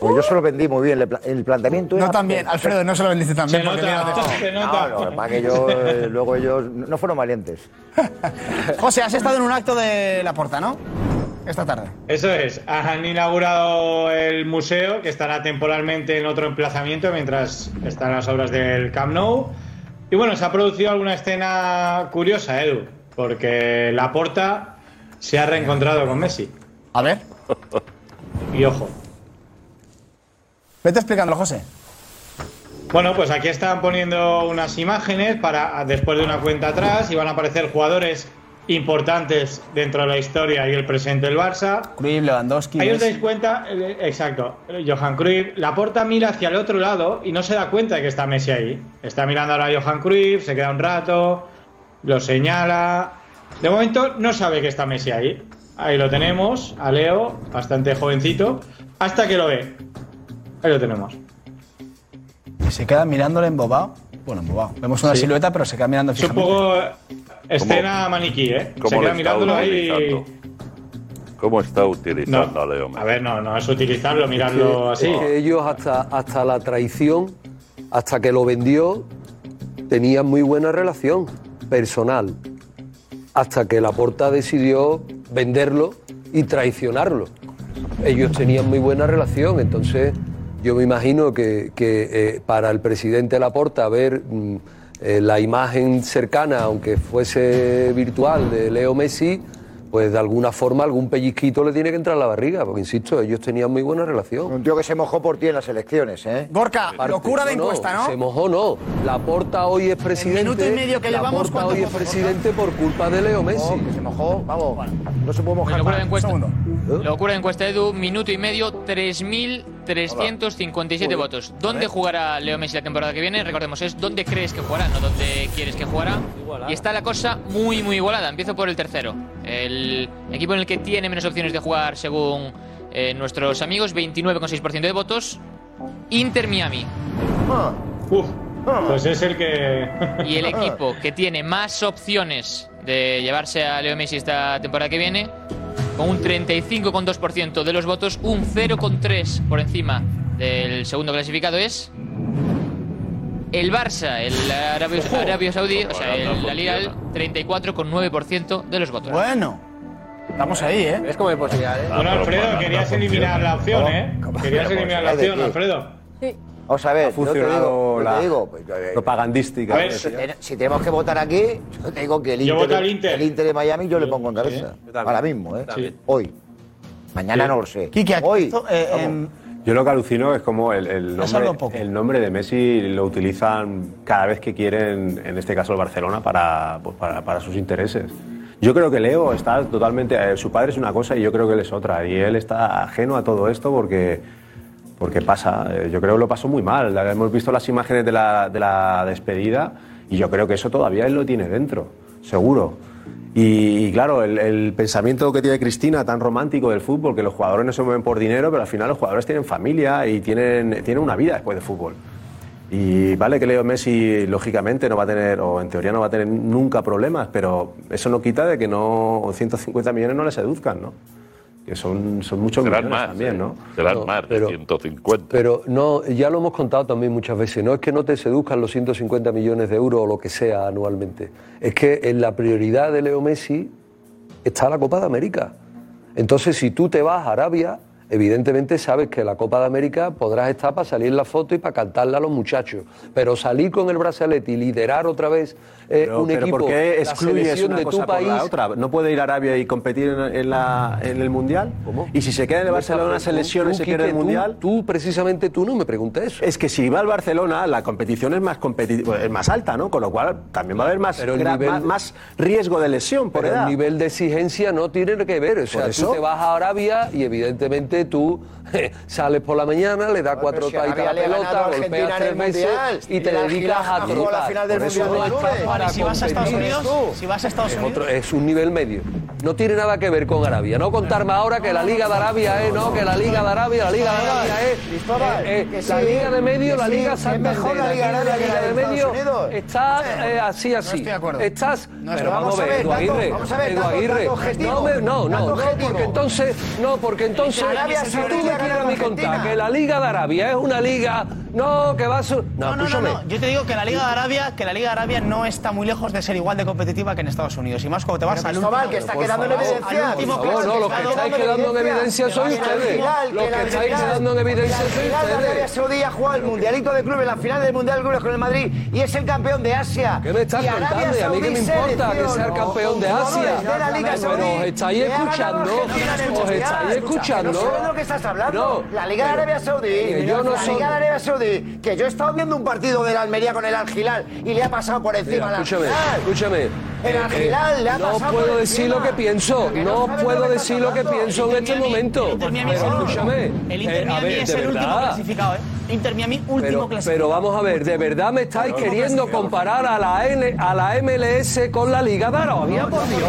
Pues yo se lo vendí muy bien, el, pla- el planteamiento era No tan bien. Alfredo, no se lo vendiste tan Se bien. porque nota, se No, nota. no, para que ellos, eh, luego ellos no fueron valientes. José, has estado en un acto de la porta, ¿no? Esta tarde. Eso es, han inaugurado el museo que estará temporalmente en otro emplazamiento mientras están las obras del Camp Nou. Y bueno, se ha producido alguna escena curiosa, Edu, porque Laporta se ha reencontrado con Messi. A ver, Y ojo. Vete explicándolo, José. Bueno, pues aquí están poniendo unas imágenes para después de una cuenta atrás y van a aparecer jugadores importantes dentro de la historia y el presente del Barça. Cruyff, Lewandowski. Ahí os dais cuenta, eh, exacto, Johan Cruyff, la porta mira hacia el otro lado y no se da cuenta de que está Messi ahí. Está mirando ahora a Johan Cruyff, se queda un rato, lo señala. De momento no sabe que está Messi ahí. Ahí lo tenemos, a Leo, bastante jovencito, hasta que lo ve. Ahí lo tenemos. Y se queda mirándole embobado. Bueno, embobado. Vemos una Sí. silueta, pero se queda mirando Es un fijamente. poco eh, escena maniquí, ¿eh? Se ¿Cómo queda mirándolo ahí. ¿Cómo está utilizando a Leo Messi? A ver, no, no es utilizarlo, mirarlo así. Es que ellos hasta, hasta la traición, hasta que lo vendió, tenían muy buena relación personal. Hasta que Laporta decidió venderlo y traicionarlo. Ellos tenían muy buena relación, entonces yo me imagino que, que, eh, para el presidente Laporta ver mm, eh, la imagen cercana, aunque fuese virtual, de Leo Messi, pues de alguna forma algún pellizquito le tiene que entrar a la barriga, porque insisto, ellos tenían muy buena relación. Un tío que se mojó por ti en las elecciones, ¿eh? Gorka, Aparte, locura de no, encuesta, ¿no? Se mojó, no. La porta hoy es presidente. minuto y medio que llevamos, Laporta ¿cuánto hoy es presidente por culpa de Leo Messi. No, que se mojó, vamos. No se puede mojar Locura de encuesta. Segundo. Locura de encuesta Edu, minuto y medio, 3.357 votos. ¿Dónde jugará Leo Messi la temporada que viene? Recordemos, es dónde crees que jugará, no dónde quieres que jugará. Y está la cosa muy, muy igualada. Empiezo por el tercero. El equipo en el que tiene menos opciones de jugar según eh, nuestros amigos, 29,6% de votos. Inter Miami. Ah, Uf, pues es el que. Y el equipo que tiene más opciones de llevarse a Leo Messi esta temporada que viene, con un 35,2% de los votos, un 0,3 por encima del segundo clasificado es el Barça, el Arabio, Arabio Saudí, o sea, el Al Hilal, 34,9% de los votos. Bueno, estamos ahí, ¿eh? Es como hay posibilidades. Bueno, Alfredo, querías eliminar la opción, ¿eh? Querías eliminar la opción, Alfredo. Vamos a ver, Ha yo te funcionado digo, yo la te digo, pues, eh, propagandística. A ver, si, te- si tenemos que votar aquí, yo te digo que el Yo Inter, al Inter. el Inter de Miami yo le pongo en cabeza. también. Ahora mismo, ¿eh? Sí. Hoy. Mañana Sí. no lo sé. Aquí Hoy. esto, eh, em, Yo lo que alucino es como el, el nombre, poco. el nombre de Messi lo utilizan cada vez que quieren, en este caso el Barcelona, para, pues, para, para sus intereses. Yo creo que Leo está totalmente... eh, su padre es una cosa y yo creo que él es otra. Y él está ajeno a todo esto porque, porque pasa. eh, Yo creo que lo pasó muy mal. Hemos visto las imágenes de la, de la despedida y yo creo que eso todavía él lo tiene dentro, seguro. Y, claro, el, el pensamiento que tiene Cristina tan romántico del fútbol, que los jugadores no se mueven por dinero, pero al final los jugadores tienen familia y tienen, tienen una vida después de fútbol. Y vale que Leo Messi, lógicamente, no va a tener, o en teoría no va a tener nunca problemas, pero eso no quita de que no 150 millones no le seduzcan, ¿no? que son, son muchos Serán millones más, también, ¿no? Serán no, más de pero, 150. Pero no, ya lo hemos contado también muchas veces, no es que no te seduzcan los 150 millones de euros o lo que sea anualmente, es que en la prioridad de Leo Messi está la Copa de América. Entonces, si tú te vas a Arabia, evidentemente sabes que la Copa de América podrás estar para salir la foto y para cantarla a los muchachos, pero salir con el brazalete y liderar otra vez eh, pero, un pero equipo. ¿Por una de cosa por la otra? ¿No puede ir a Arabia y competir ah. en, el Mundial? ¿Cómo? ¿Y si se queda en el Barcelona, se lesiona y se pierde el Mundial? Tú, precisamente tú no me preguntes eso. Es que si va al Barcelona, la competición es más, pues, es más alta, ¿no? Con lo cual también va a haber más, pero el nivel, más, riesgo de lesión por pero. El nivel de exigencia no tiene que ver. O sea, tú te vas a Arabia y evidentemente tú sales por la mañana, le das cuatro taitas a la pelota, golpeas tres veces y te dedicas a trotar. No si vas a Estados Unidos, si vas a Estados Unidos. Es un nivel medio. No tiene nada que ver con Arabia. No contarme ahora que la Liga de Arabia es, no, que la Liga de Arabia, la Liga de Arabia es. La Liga de Medio, la Liga Santander. la Liga de Medio. Está eh, así, así. Estás. Pero vamos a ver, Aguirre. Edu No, no, no, porque entonces. No, porque entonces. Si tú me quieres a mí contar que la Liga de Arabia es una liga. No, que va a. No, no, no, no. Yo te digo que la Liga de Arabia, que la Liga de Arabia no está muy lejos de ser igual de competitiva que en Estados Unidos. Y más cuando te vas al último. que está quedando en evidencia. no, lo que estáis quedando en evidencia soy ustedes. Lo que estáis quedando en evidencia soy ustedes. Saudí ha jugado el Mundialito de Clubes, la final del Mundial de Clubes con el Madrid y es el campeón de Asia. ¿Qué me estás contando? A mí que me importa que sea el campeón de Asia. Pero os estáis escuchando. Os estáis escuchando. No lo que estás hablando. La Liga de Arabia Saudí. Yo no soy. La Liga de Arabia Saudí. Que yo he estado viendo un partido de la Almería con el Al y le ha pasado por encima la escúchame, escúchame. No puedo decir lo que pienso, no puedo decir lo que pienso en este momento. Escúchame. El Inter Miami es el último clasificado, ¿eh? Inter Miami último pero, clasificado. Pero vamos a ver, ¿de verdad me estáis queriendo comparar a la, N, a la MLS con la Liga de Arabia? Por Dios,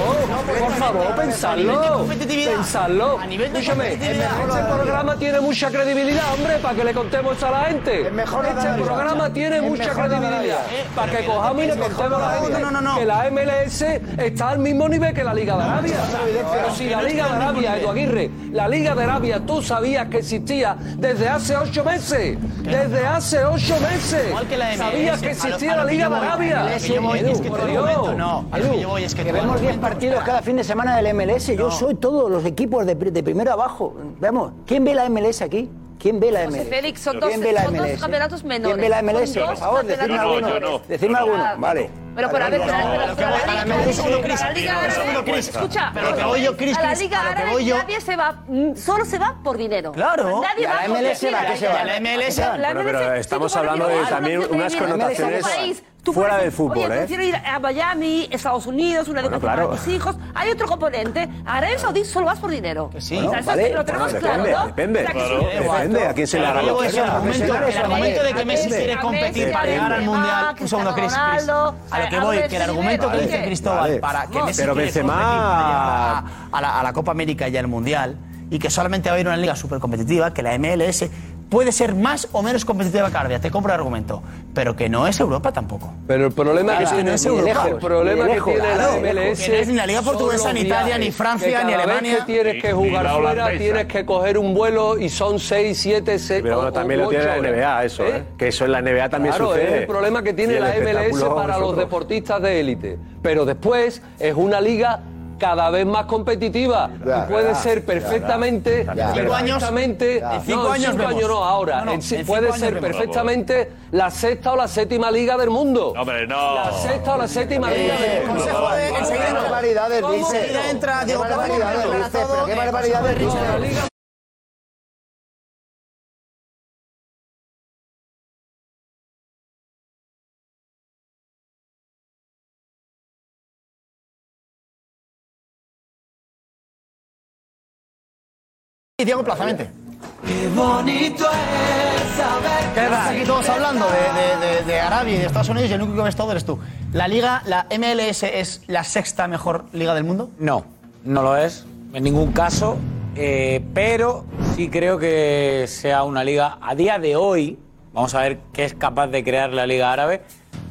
por favor, pensadlo. Pensadlo. Escúchame, este programa tiene mucha credibilidad, hombre, para que le contemos a la gente. Este programa tiene mucha credibilidad. Para que cojamos y le contemos hablando de la Arabia. No, no, no, que la MLS está al mismo nivel que la Liga de Arabia. Pero si la Liga de Arabia, Edu Aguirre, la Liga de Arabia tú sabías que existía desde hace ocho meses. Desde hace ocho meses. Sabías que existía la Liga de Arabia. Es que vemos 10 partidos cada fin de semana del MLS. Yo soy todos los equipos de, primero abajo. Vamos, ¿quién ve la MLS aquí? ¿Quién ve la MLS? Félix, son, dos, ve la MLS? campeonatos menores. ¿Quién ve la MLS? Por favor, decidme no, alguno. No. Decidme alguno, vale. Pero por a ver, escucha, pero que voy yo, Cris, a la Liga Árabe nadie se va, mm, solo se va por dinero. Claro. Nadie va la MLS va, que se va. La MLS. Pero estamos hablando de también unas connotaciones Tú fuera del fútbol, ¿eh? Oye, ¿eh? prefiero ir a Miami, Estados Unidos, una bueno, educación claro. para mis hijos. Hay otro componente. Arabia Saudí solo vas por dinero. Que sí. Bueno, o sea, vale, eso lo tenemos bueno, depende, claro, ¿no? Depende, claro. depende. ¿A quién se le hará lo que es el argumento, de que Messi quiere competir para llegar al Mundial. Ah, Un segundo, Cris, A lo que voy, que el argumento que dice Cristóbal para que Messi quiere competir a la Copa América y al Mundial y que solamente va a haber una liga súper competitiva, que la MLS puede ser más o menos competitiva Cardia, te compro el argumento, pero que no es Europa tampoco. Pero el problema claro, que, tiene, es Europa, lejos, el problema que tiene claro, la MLS que no es ni la Liga Portuguesa, ni Italia, ni Francia, ni Alemania. Vez que tienes que jugar ni, fuera, tienes que coger un vuelo y son 6, 7, 6. Pero bueno, también lo tiene la NBA, eso, ¿eh? ¿Eh? Que eso en la NBA también claro, sucede. Es el problema que tiene la MLS para nosotros. los deportistas de élite. Pero después es una liga cada vez más competitiva. Ya, y puede ya, ser perfectamente. Ya, perfectamente en cinco no, años. En cinco años no, ahora. No, no, en, en puede ser perfectamente la sexta o la séptima liga del mundo. No, Hombre, no. La sexta o la séptima liga del mundo. ¿Qué barbaridades dice? ¿Qué barbaridades dice? ¿Qué barbaridades dice? Y Diego Plazamente. Qué bonito es saber que va? Aquí todos hablando de, de, de, de, Arabia y de Estados Unidos y el único que ha eres tú. ¿La liga, la MLS es la sexta mejor liga del mundo? No, no lo es, en ningún caso. Eh, pero sí creo que sea una liga, a día de hoy, vamos a ver qué es capaz de crear la liga árabe,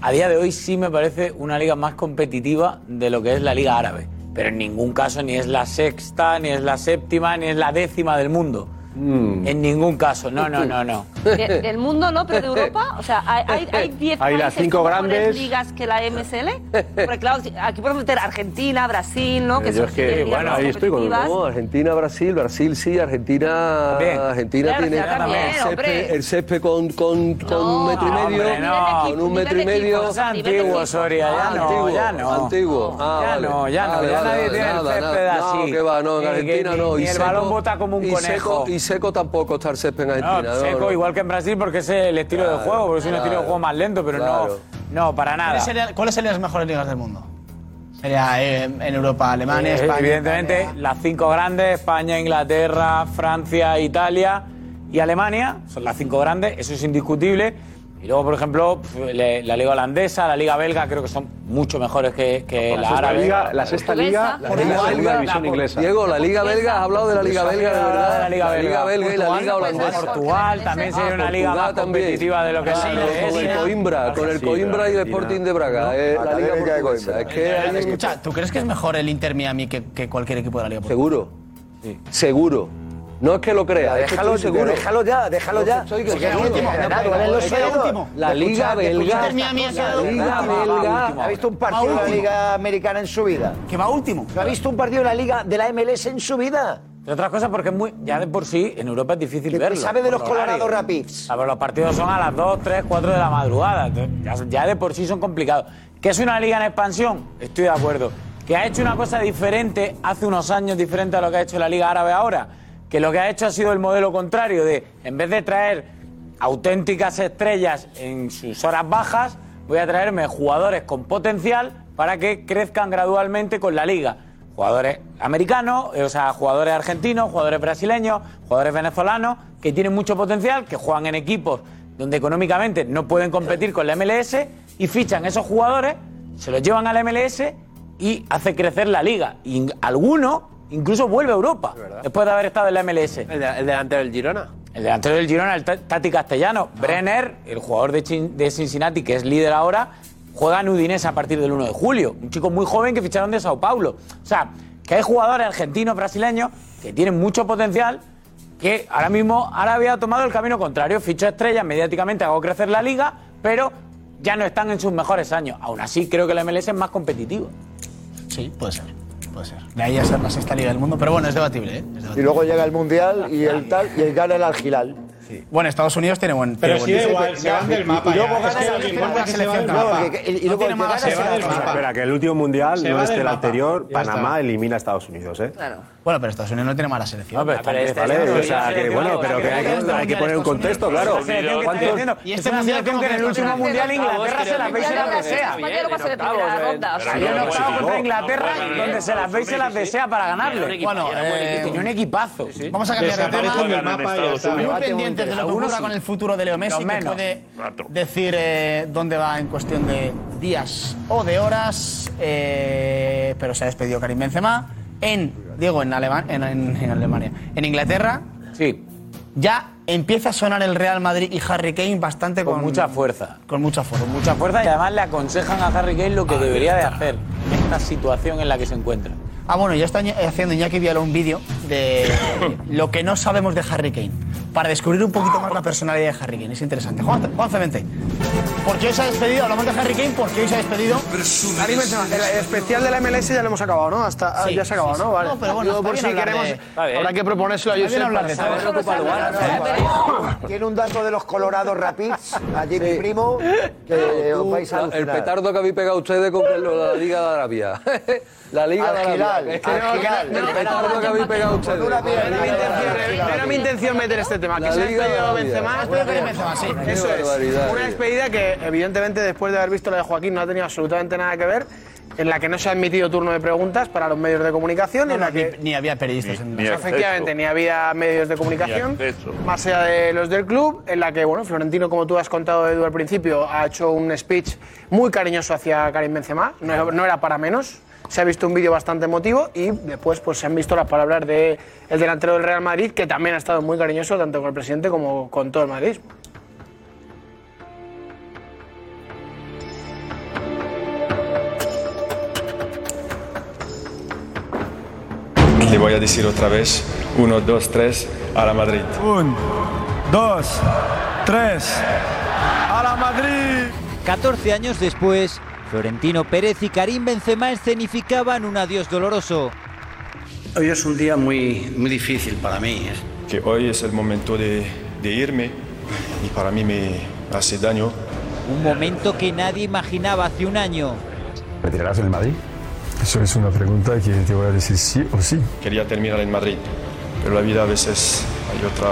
a día de hoy sí me parece una liga más competitiva de lo que es la liga árabe pero en ningún caso ni es la sexta, ni es la séptima, ni es la décima del mundo. En ningún caso, no, no, no, no. De- del mundo no, pero de Europa, o sea, hay- hay hay 10 Hay las cinco con mejores grandes. ligas que la MSL. Porque claro, aquí podemos meter Argentina, Brasil, ¿no? Que Yo son es que, bueno, ahí estoy con no, Argentina, Brasil, Brasil sí, Argentina, Bien. Argentina Claro, tiene también, el, césped, el césped con, con, con un metro y medio, hombre, no. con un metro y medio. Es antiguo, Soria, ya no, antiguo, ya no. Antiguo, Ah, ya no, ya no, Vale, ya nadie tiene el nada, césped nada. así. No, que va, no, en Ni- Argentina no. y el balón bota como un conejo. Seco, y seco tampoco está el césped en Argentina. no, seco, no. igual que en Brasil, porque es el estilo de Claro, juego, porque es un estilo de juego más lento, pero claro. no, no, para nada. ¿Cuáles serían, cuáles serían las mejores ligas del mundo? Sería eh, en Europa, Alemania, Eh, España. Evidentemente, las cinco grandes, España, Inglaterra, Francia, Italia y Alemania, son las cinco grandes, eso es indiscutible. Y luego, por ejemplo, le- la liga holandesa, la liga belga, creo que son mucho mejores que, que La la, sexta árabe. liga- la sexta liga- la liga segunda la- división inglesa. Diego, la Liga Belga, has hablado de la Liga Belga, de de verdad. la Liga Belga, Belga y la Portugal, Liga holandesa. Portugal también sería una liga más competitiva de lo que es la Con el Coimbra, con el Coimbra y el Sporting de Braga. eh, la Liga portuguesa. Es que hay- Escucha, ¿tú crees que es mejor el Inter Miami que, que cualquier equipo de la Liga? Seguro. Seguro. No es que lo crea, es que Déjalo, estoy seguro. déjalo ya, déjalo ya. Estoy que seguro. último, él es último. La Liga belga- la Liga belga. ¿Ha visto un partido de la. Liga Americana en su vida? Que va último. ¿No ha visto un partido de la Liga de la MLS en su vida? De otras cosas, porque es muy, ya de por sí en Europa es difícil ¿Qué verlo. sabe de los. Colorado Rapids? A ver, los partidos son a las 2, 3, 4 de la madrugada. Ya, ya de por sí son complicados. ¿Que es una liga en expansión? Estoy de acuerdo. ¿Que ha hecho una cosa diferente hace unos años, diferente a lo que ha hecho la Liga Árabe ahora? Que lo que ha hecho ha sido el modelo contrario de, en vez de traer auténticas estrellas en sus horas bajas, voy a traerme jugadores con potencial para que crezcan gradualmente con la liga. Jugadores americanos, eh, o sea, jugadores argentinos, jugadores brasileños, jugadores venezolanos, que tienen mucho potencial, que juegan en equipos donde económicamente no pueden competir con la MLS y fichan esos jugadores, se los llevan a la MLS y hace crecer la liga. Y alguno incluso vuelve a Europa después de haber estado en la MLS. El, delantero del Girona. El delantero del Girona, el Ta- Tati Castellano. Brenner, el jugador de, Chin- de Cincinnati, que es líder ahora, juega en Udinese a partir del 1 de julio. Un chico muy joven que ficharon de Sao Paulo. O sea, que hay jugadores argentinos, brasileños, que tienen mucho potencial, que ahora mismo Arabia ha tomado el camino contrario. Fichó estrellas, mediáticamente hago crecer la liga, pero ya no están en sus mejores años. Aún así, creo que la MLS es más competitivo. Sí, puede ser. De ahí a ser la sexta liga del mundo, pero bueno, es debatible, ¿eh? Y luego llega el Mundial y el tal, y el gana el Algilal. Bueno, Estados Unidos tiene buen. Pero tiene sí buen igual, se van del mapa Y luego gana la es que se va selección del mapa. Y- y luego tiene se va del. Espera, que el último mundial Se no es el anterior. Panamá elimina a Estados Unidos, ¿eh? Bueno, pero Estados Unidos no tiene mala selección. No, pero está- Vale, o sea, que bueno, pero que hay que, poner un contexto, claro. La selección que está ¿Cuántos- diciendo, Y es este mundial como que en el último mundial Inglaterra se las veis y las desea. Había no- octavo contra Inglaterra, donde se las veis y se las desea para Bueno, ganarle. eh, tenía un equipazo. Vamos a cambiar de tema. Y. Muy Debate pendientes de lo que ocurra sí. con el futuro de Leo Messi, que puede decir eh, dónde va en cuestión de días o de horas. eh, pero se ha despedido Karim Benzema en Diego en, Alema- en, en- en Alemania, en Inglaterra. Sí. Ya empieza a sonar el Real Madrid y Harry Kane bastante con, Con mucha fuerza. Con mucha fuerza. Con mucha fuerza y además le aconsejan a Harry Kane lo que debería de hacer en esta situación en la que se encuentra. Ah, bueno, ya está haciendo Iñaki Viala un vídeo de lo que no sabemos de Harry Kane. Para descubrir un poquito más la personalidad de Harry Kane. Es interesante. Juan, Juan Cemente. Porque hoy se ha despedido, hablamos de Harry Kane, porque hoy se ha despedido. Karim Benzema, el especial de la MLS ya lo hemos acabado, ¿no? Hasta, Sí, ya se ha acabado, sí, sí. ¿no? Vale. No, pero bueno, está por si queremos, de- habrá que proponérselo a Josep hablar de. Tiene un dato de los Colorado Rapids, allí mi primo, que os vais a el petardo que habéis pegado ustedes con la Liga de Arabia. La Liga de Algilal, Arabia. Es que habéis pegado ustedes. No era mi intención meter este tema, que La se ha Liga. Benzema. Eso es. Una despedida que, evidentemente, después de haber visto la de Joaquín, no ha tenido absolutamente nada que ver, en la que no se ha admitido turno de preguntas para los medios de comunicación, No, en la que ni, ni había periodistas en Ni. Efectivamente, ni había medios de comunicación, Ni más allá de los del club, en la que, bueno, Florentino, como tú has contado, Edu, al principio, ha hecho un speech muy cariñoso hacia Karim Benzema, no, no era para menos, se ha visto un vídeo bastante emotivo y después pues, se han visto las palabras del el delantero del Real Madrid, que también ha estado muy cariñoso tanto con el presidente como con todo el Madrid. Le voy a decir otra vez, uno, dos, tres, a la Madrid. Un, dos, tres. ¡A la Madrid! 14 años después, Florentino Pérez y Karim Benzema escenificaban un adiós doloroso. Hoy es un día muy, muy difícil para mí. ¿eh? Que hoy es el momento de, de irme y para mí me hace daño. Un momento que nadie imaginaba hace un año. ¿Retirarás en el Madrid? Eso es una pregunta que te voy a decir sí o sí. Quería terminar en Madrid, pero la vida a veces hay otra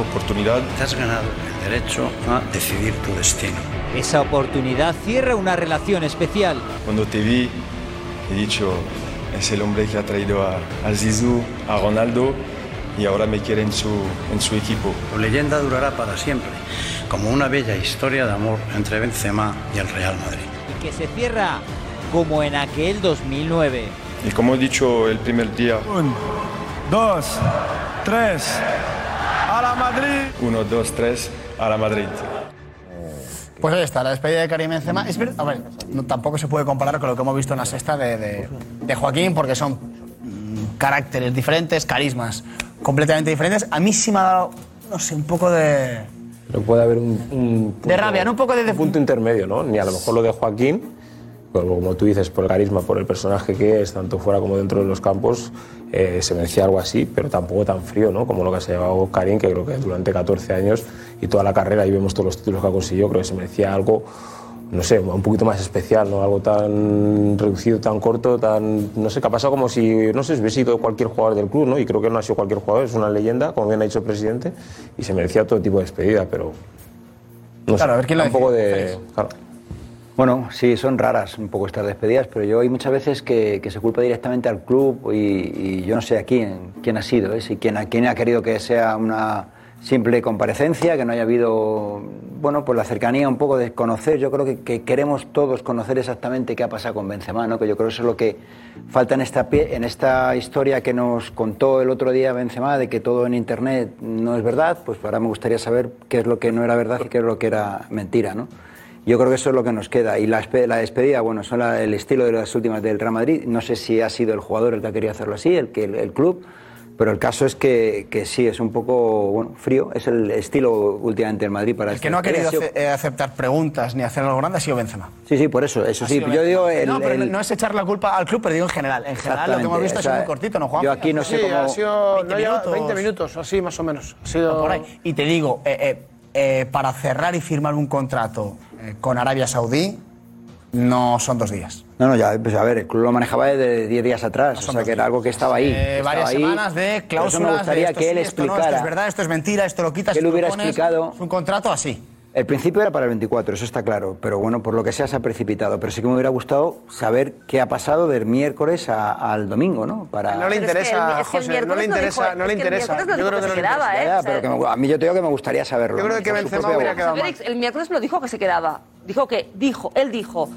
oportunidad. Te has ganado el derecho a decidir tu destino. Esa oportunidad cierra una relación especial. Cuando te vi, he dicho, es el hombre que ha traído a, a Zizou, a Ronaldo y ahora me quiere en su, en su equipo. Tu leyenda durará para siempre, como una bella historia de amor entre Benzema y el Real Madrid. Y que se cierra como en aquel 2009. Y como he dicho el primer día, Un, dos, tres. ¡A la Madrid! uno, dos, tres, a la Madrid. Pues ahí está, la despedida de Karim Benzema. Es a ver, no- tampoco se puede comparar con lo que hemos visto en la sexta de, de- de Joaquín, porque son mm, caracteres diferentes, carismas completamente diferentes. A mí sí me ha dado, no sé, un poco de... Pero puede haber un, un punto, De rabia, ¿no? Un poco de- un punto intermedio, ¿no? Ni a lo mejor lo de Joaquín, pero como tú dices, por el carisma, por el personaje que es, tanto fuera como dentro de los campos, eh, se merecía algo así, pero tampoco tan frío, ¿no? Como lo que se ha llevado Karim, que creo que durante 14 años y toda la carrera, y vemos todos los títulos que ha conseguido, creo que se merecía algo, no sé, un poquito más especial, ¿no? Algo tan reducido, tan corto, tan. No sé, que ha pasado como si, no sé, hubiese sido cualquier jugador del club, ¿no? Y creo que no ha sido cualquier jugador, es una leyenda, como bien ha dicho el presidente, y se merecía todo tipo de despedida, pero. No Claro, sé, a ver quién lo un poco de. Claro. Bueno, sí, son raras un poco estas despedidas, pero yo hay muchas veces que, que se culpa directamente al club y, y yo no sé a quién, quién ha sido, ¿eh? si quién, a quién ha querido que sea una simple comparecencia, que no haya habido, bueno, pues la cercanía un poco de conocer. Yo creo que, que queremos todos conocer exactamente qué ha pasado con Benzema, ¿no? que yo creo que eso es lo que falta en esta, en esta historia que nos contó el otro día Benzema, de que todo en Internet no es verdad, pues ahora me gustaría saber qué es lo que no era verdad y qué es lo que era mentira, ¿no? Yo creo que eso es lo que nos queda. Y la, la despedida, bueno, son la- el estilo de las últimas del Real Madrid. No sé si ha sido el jugador el que ha querido hacerlo así, el, que, el, el club, pero el caso es que, que sí, es un poco bueno, frío. Es el estilo últimamente del Madrid para El que no ha querido ace- eh, aceptar preguntas ni hacer algo grande ha sido Benzema. Sí, sí, por eso, eso Ha sí. sido Yo digo el, no, pero el- no es echar la culpa al club, pero digo en general. En general lo que hemos visto ha sido muy o cortito, ¿no, Juan? yo aquí no sé sí, cómo- ha sido 20 no lleva minutos. 20 minutos, así más o menos. Ha sido O por ahí. Y te digo, eh, eh, eh, para cerrar y firmar un contrato eh, con Arabia Saudí, no son dos días. No, no, ya, pues a ver, el club lo manejaba desde 10 días atrás, o sea que era algo que estaba ahí. Eh, estaba varias ahí. semanas de Por eso cláusulas. me gustaría de esto que él sí, esto no, explicara. esto es verdad, esto es mentira, esto lo quitas, Que él hubiera explicado- Es un contrato así. El principio era para el 24, eso está claro, pero bueno, por lo que sea se ha precipitado. Pero sí que me hubiera gustado saber qué ha pasado del miércoles a- al domingo, ¿no? Para... No le interesa, José, no le interesa, no le interesa. Yo creo que no le quedaba, interesa. ¿eh? Ya, O sea, pero que me- a mí yo te digo que me gustaría saberlo. Yo creo que Benzema hubiera quedado mal. El miércoles me lo dijo que se quedaba. Dijo que, dijo, él dijo,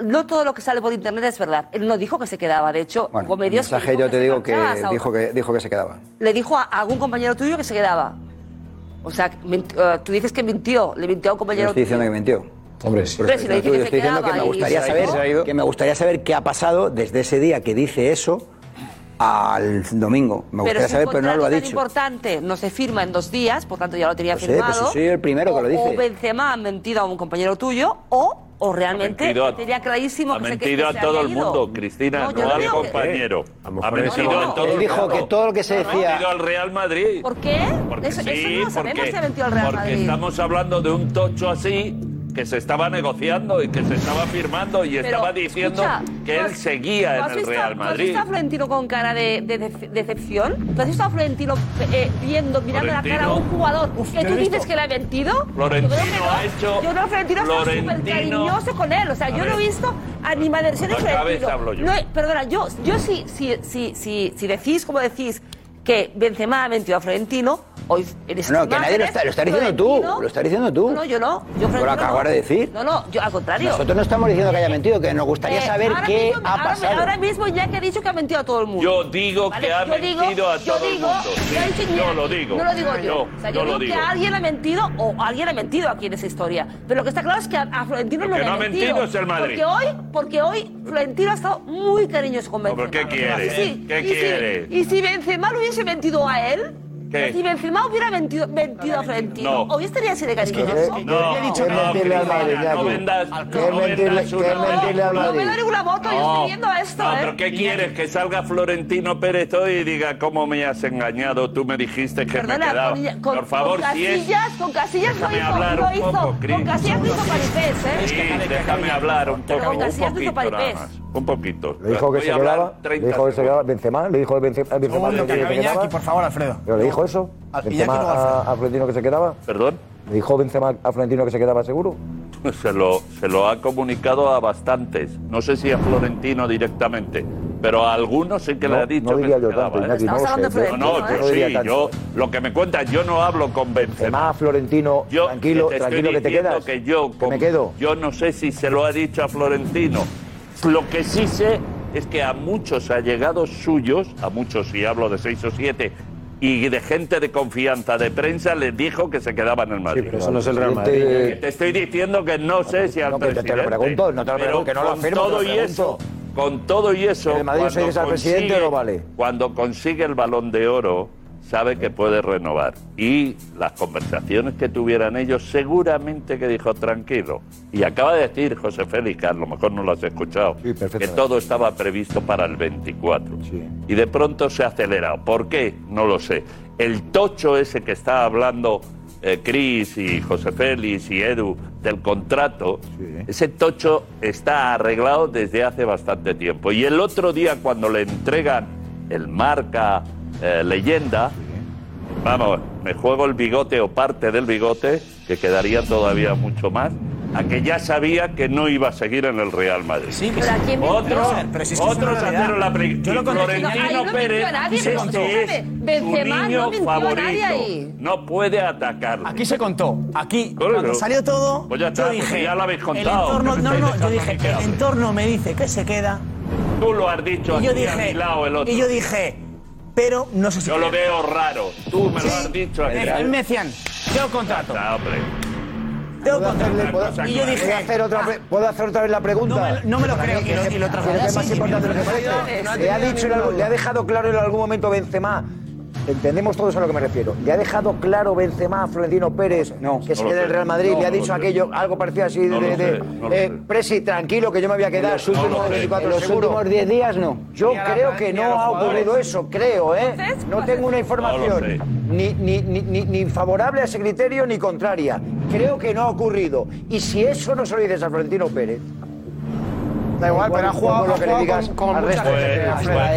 no todo lo que sale por internet es verdad. Él no dijo que se quedaba. De hecho, Bueno, hubo el mensaje yo te digo que marchaba, dijo que dijo que se quedaba. Le dijo a algún compañero tuyo que se quedaba. O sea, eh, tú dices que mintió, le mintió a un Yo compañero estoy diciendo que mintió. Hombre, sí. Hombre, si le dice Yo que estoy diciendo que me gustaría saber ha que me gustaría saber qué ha pasado desde ese día que dice eso al domingo. Me Pero gustaría si saber, pero no lo ha dicho. importante no se firma en dos días, por tanto ya lo tenía sé, firmado. pues soy el primero que lo o- dice. O Benzema ha mentido a un compañero tuyo, o, o realmente mentido a- tenía clarísimo Ha que se- que mentido se a todo el mundo, Cristina, No, no, no al que- compañero. Lo Ha mentido eso- a todo Él el dijo mundo. que todo lo que se Ha decía- mentido al Real Madrid. ¿Por qué? Porque eso, sí, eso no lo sabemos porque, si ha mentido el Real porque Madrid. estamos hablando de un tocho así que se estaba negociando y que se estaba firmando y Pero, estaba diciendo escucha, que ¿tú él has- seguía ¿tú en el visto- Real ¿Tú has Madrid. visto a Florentino con cara de, de dece- decepción? ¿Tú has visto a Florentino eh, viendo, mirando la cara a un Florentino- jugador que lo tú dices que le ha mentido? Florentino Yo creo que no. ha hecho- Yo creo que Florentino está súper Florentino- cariñoso con él. O sea, yo no ver. he visto animadversiones No acabes, Florentino. hablo yo. No perdona, yo, yo sí, sí, sí, sí, si decís, como decís, que Benzema ha mentido a Florentino. Hoy eres no, que nadie lo está, lo está diciendo tú. Lo está diciendo tú. No, no yo no. Yo Por acabar no. de decir. No, no, yo al contrario. Nosotros no estamos diciendo que haya mentido, que nos gustaría eh, saber qué ha pasado. Ahora, mismo ya que ha dicho que ha mentido a todo el mundo. Yo digo que ha mentido a todo yo el mundo. Sí. No lo digo. No lo digo yo. o sea, yo digo, que alguien ha mentido o alguien ha mentido aquí en esa historia. Pero lo que está claro es que a, Florentino no le ha mentido. mentido es el Madrid. Porque hoy, Florentino ha estado muy cariñoso con Benzema. ¿Por qué quiere? ¿Qué quiere? Y si Benzema lo hubiese hubiese mentido a él? Si me hubiera mentido, mentido a Florentino. No. Hoy estaría así de cariñoso. no, dicho no, mentirle al Madrid, No vendas, no vendas una... No me doy ninguna voto, yo estoy viendo esto, No, ¿eh? pero ¿qué quieres? Que salga Florentino Pérez hoy y diga cómo me has engañado, tú me dijiste que me quedaba. Por favor, si es... Con Casillas lo hizo, con Casillas lo hizo Paripés, ¿eh? Sí, déjame hablar un poco, un poquito un poquito. Le dijo que se quedaba, le dijo que se quedaba Benzema, le dijo Benzema, Benzema, Benzema, por favor, Alfredo. le dijo eso? ¿Al Benzema no a, a Florentino que se quedaba? ¿Perdón? Dijo Benzema a Florentino que se quedaba seguro? Se lo, se lo ha comunicado a bastantes. No sé si a Florentino directamente, pero a algunos sí que le ha dicho no diría que yo se tanto. ¿eh? Iñaki, Estamos hablando sé, yo- no, yo No sí, yo lo que me cuenta, yo no hablo con Benzema. Además, Florentino, Yo tranquilo, te tranquilo que te quedas. que yo con- me quedo. Yo no sé si se lo ha dicho a Florentino. Lo que sí sé es que a muchos allegados suyos, a muchos si hablo de seis o siete, y de gente de confianza de prensa les dijo que se quedaba en el Madrid. Sí, pero eso no es el Real Madrid. Te, te estoy diciendo que no sé si al no, presidente... Te lo pregunto, no te lo pregunto, que no lo afirmo, todo y eso, con todo y eso... ¿El Madrid se al presidente o no vale? Cuando consigue el Balón de Oro sabe que puede renovar. Y las conversaciones que tuvieran ellos, seguramente que dijo tranquilo. Y acaba de decir José Félix, que a lo mejor no lo has escuchado, que todo estaba previsto para el 24. Y de pronto se ha acelerado. ¿Por qué? No lo sé. El tocho ese que está hablando eh, Cris y José Félix y Edu del contrato, ese tocho está arreglado desde hace bastante tiempo. Y el otro día cuando le entregan el marca eh, leyenda. Vamos, me juego el bigote o parte del bigote, que quedaría todavía mucho más, a que ya sabía que no iba a seguir en el Real Madrid. Sí, pero ¿a quién otros, pero si es que otros hicieron la pre Florentino no Pérez es que Benzema niño no favorito. No puede atacarlo. Aquí se contó. Aquí, claro. cuando salió todo, pues ya está, yo dije... Ya lo habéis contado. El entorno, no, no, yo dije, el entorno me dice que se queda. Tú lo has dicho y yo dije, a mi lado el otro. Y yo dije pero no sé si... Yo lo veo raro. Tú me lo has dicho. aquí. Eh, Tengo contrato. Y yo dije... Hacer otra, ah". ¿puedo hacer otra vez la pregunta? No me, lo- creo. Le ha le ha dejado claro en algún momento Benzema Entendemos todos a lo que me refiero. ¿Le ha dejado claro Benzema a Florentino Pérez que no se quede en Real Madrid? ¿Le ha dicho aquello, algo parecido así de, de, eh, Presi, tranquilo que yo me voy a quedar? Los últimos, 24, los últimos 10 días no. Yo creo que no ha ocurrido eso, creo, ¿eh? No tengo una información ni, ni, ni, ni favorable a ese criterio ni contraria. Creo que no ha ocurrido. Y si eso no se lo dices a Florentino Pérez, Da igual, pero ha jugado lo que le digas con, pues,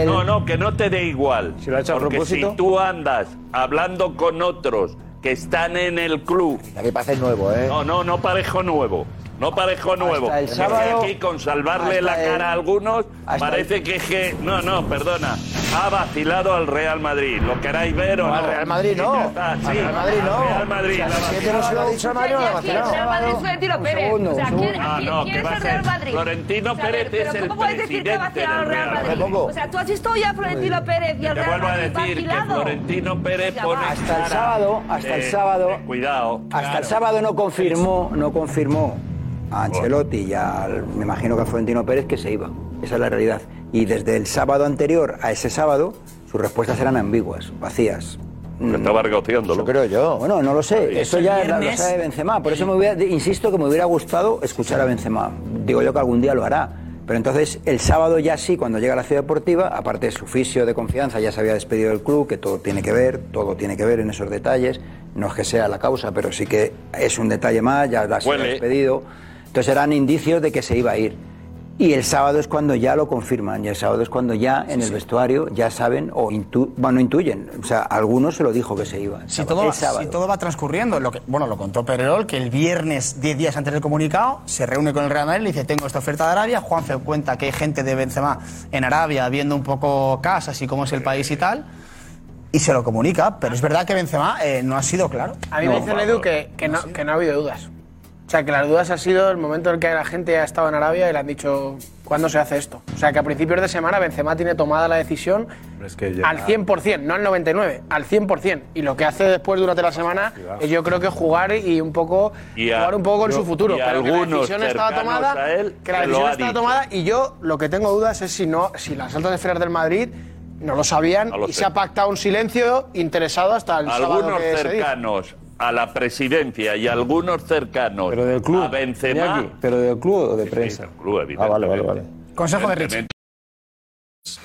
no, no, que no te dé igual. Porque si tú andas hablando con otros que están en el club. La que pasa nuevo, ¿eh? No, no, no parejo nuevo. No parezco nuevo. El sábado, aquí con salvarle la cara a algunos. Parece que es que. No, no, perdona. Ha vacilado al Real Madrid. ¿Lo queráis ver o no? Al Real Madrid no. Sí, al Real Madrid no. Al Real Madrid. O sea, si no se lo ha dicho Mario, la vacilado. Real Madrid es Florentino Pérez. O sea, ¿quién, ah, no, ¿quién es el Real Madrid? Florentino Pérez es el ¿Cómo puedes decir que ha vacilado al Real Madrid? O sea, tú has visto ya a Florentino Pérez y al Real Madrid vacilado. Te vuelvo a decir que Florentino Pérez pone Hasta el sábado, hasta el sábado. Cuidado. Hasta el sábado no confirmó, no confirmó a Ancelotti y al, me imagino que a Florentino Pérez que se iba. Esa es la realidad. Y desde el sábado anterior a ese sábado, sus respuestas eran ambiguas, vacías. Pero estaba mm. regoteándolo. Eso creo yo. Bueno, no lo sé. Eso ya lo sabe Benzema. Por eso me hubiera, insisto que me hubiera gustado escuchar a Benzema. Digo yo que algún día lo hará. Pero entonces el sábado ya sí, cuando llega a la ciudad deportiva, aparte de su fisio de confianza, ya se había despedido del club, que todo tiene que ver, todo tiene que ver en esos detalles. No es que sea la causa, pero sí que es un detalle más, ya se había despedido. Entonces eran indicios de que se iba a ir. Y el sábado es cuando ya lo confirman, y el sábado es cuando ya en el vestuario ya saben o intu bueno, intuyen. O sea, algunos se lo dijo que se iba. Si todo, va, transcurriendo, lo que, bueno, lo contó Pererol, que el viernes, 10 días antes del comunicado, se reúne con el Real Madrid y dice: Tengo esta oferta de Arabia. Juan se cuenta que hay gente de Benzema en Arabia viendo un poco casas y cómo es el país y tal y se lo comunica, pero es verdad que Benzema eh, no ha sido claro. A mí me dice Edu que, no, que no ha habido dudas. O sea, que las dudas ha sido el momento en el que la gente ha estado en Arabia y le han dicho cuándo se hace esto. O sea, que a principios de semana Benzema tiene tomada la decisión Es que ya- al 100%, no al 99%, al 100%. Y lo que hace después durante la semana es yo creo que jugar y un poco Y a- jugar un poco con yo- su futuro. y pero que la decisión estaba tomada, él que la decisión estaba tomada y yo lo que tengo dudas es si no si las altas esferas del Madrid no lo sabían No lo y sé. se ha pactado un silencio interesado hasta el sábado algunos que se dijo. cercanos a la presidencia y algunos cercanos a Benzema. Iñaki, ¿Pero del club o de prensa? club, ah, vale, vale, vale. Consejo de Richie.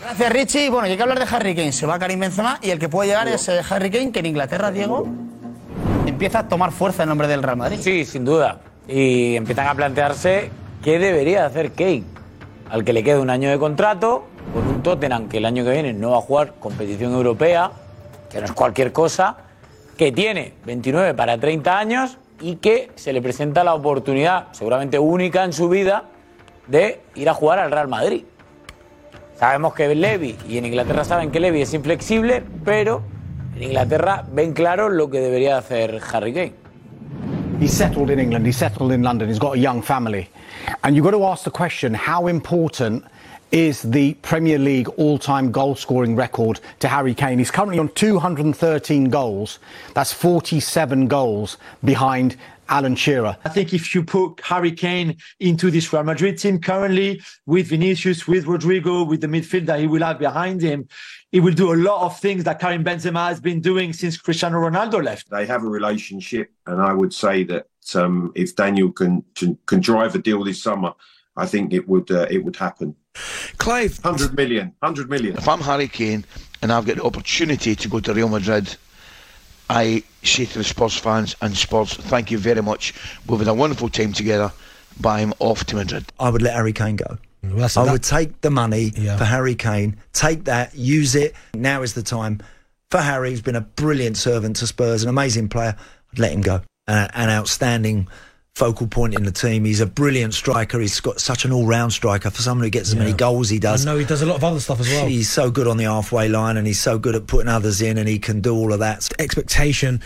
Gracias, Richie. Bueno, y hay que hablar de Harry Kane. Se va Karim Benzema y el que puede llegar es eh, Harry Kane, que en Inglaterra, Diego, empieza a tomar fuerza en nombre del Real Madrid. Sí, sin duda. Y empiezan a plantearse qué debería hacer Kane, al que le queda un año de contrato, con un Tottenham que el año que viene no va a jugar competición europea, que no es cualquier cosa, que tiene 29 para 30 años y que se le presenta la oportunidad, seguramente única en su vida, de ir a jugar al Real Madrid. Sabemos que Levy, y en Inglaterra saben que Levy es inflexible, pero en Inglaterra ven claro lo que debería hacer Harry Kane. He's settled in England, he's settled in London, he's got a young family. And you've got to ask the question how important is the Premier League all time goal scoring record to Harry Kane? He's currently on 213 goals. That's 47 goals behind Alan Shearer. I think if you put Harry Kane into this Real Madrid team currently with Vinicius, with Rodrigo, with the midfield that he will have behind him, he will do a lot of things that Karim Benzema has been doing since Cristiano Ronaldo left. They have a relationship, and I would say that um, if Daniel can, can can drive a deal this summer, I think it would uh, it would happen. Clive, hundred million, hundred million. If I'm Harry Kane and I've got the opportunity to go to Real Madrid, I say to the Spurs fans and Spurs, thank you very much. We've had a wonderful time together, but I'm off to Madrid. I would let Harry Kane go. that's- I that- would take the money Yeah. for Harry Kane, take that, use it. Now is the time for Harry, who's been a brilliant servant to Spurs, an amazing player. I'd let him go. Uh, an outstanding focal point in the team. He's a brilliant striker. He's got such an all-round striker for someone who gets as many goals he does. I know he does a lot of other stuff as well. He's so good on the halfway line, and he's so good at putting others in, and he can do all of that. expectation,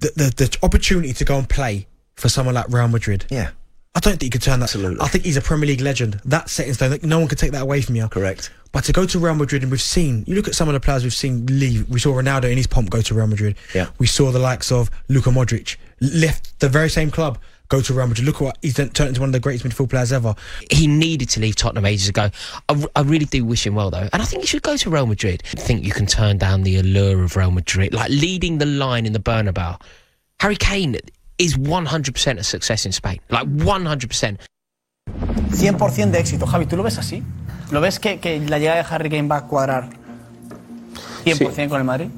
the, the the opportunity to go and play for someone like Real Madrid. Yeah. I don't think you could turn that. Absolutely. I think he's a Premier League legend. That's set in stone. No one can take that away from you. Correct. But to go to Real Madrid, and we've seen, you look at some of the players we've seen leave. We saw Ronaldo in his pomp go to Real Madrid. Yeah. We saw the likes of Luka Modric left the very same club, go to Real Madrid. Look at what he's done- turned into one of the greatest midfield players ever. He needed to leave Tottenham ages ago. I really do wish him well, though. And I think he should go to Real Madrid. I think you can turn down the allure of Real Madrid, like leading the line in the Bernabeu. Harry Kane is 100% a success in Spain. Like 100%. 100% de éxito. Javi, ¿tú lo ves así? ¿Lo ves que, que la llegada de Harry Kane va a cuadrar 100% con el Madrid?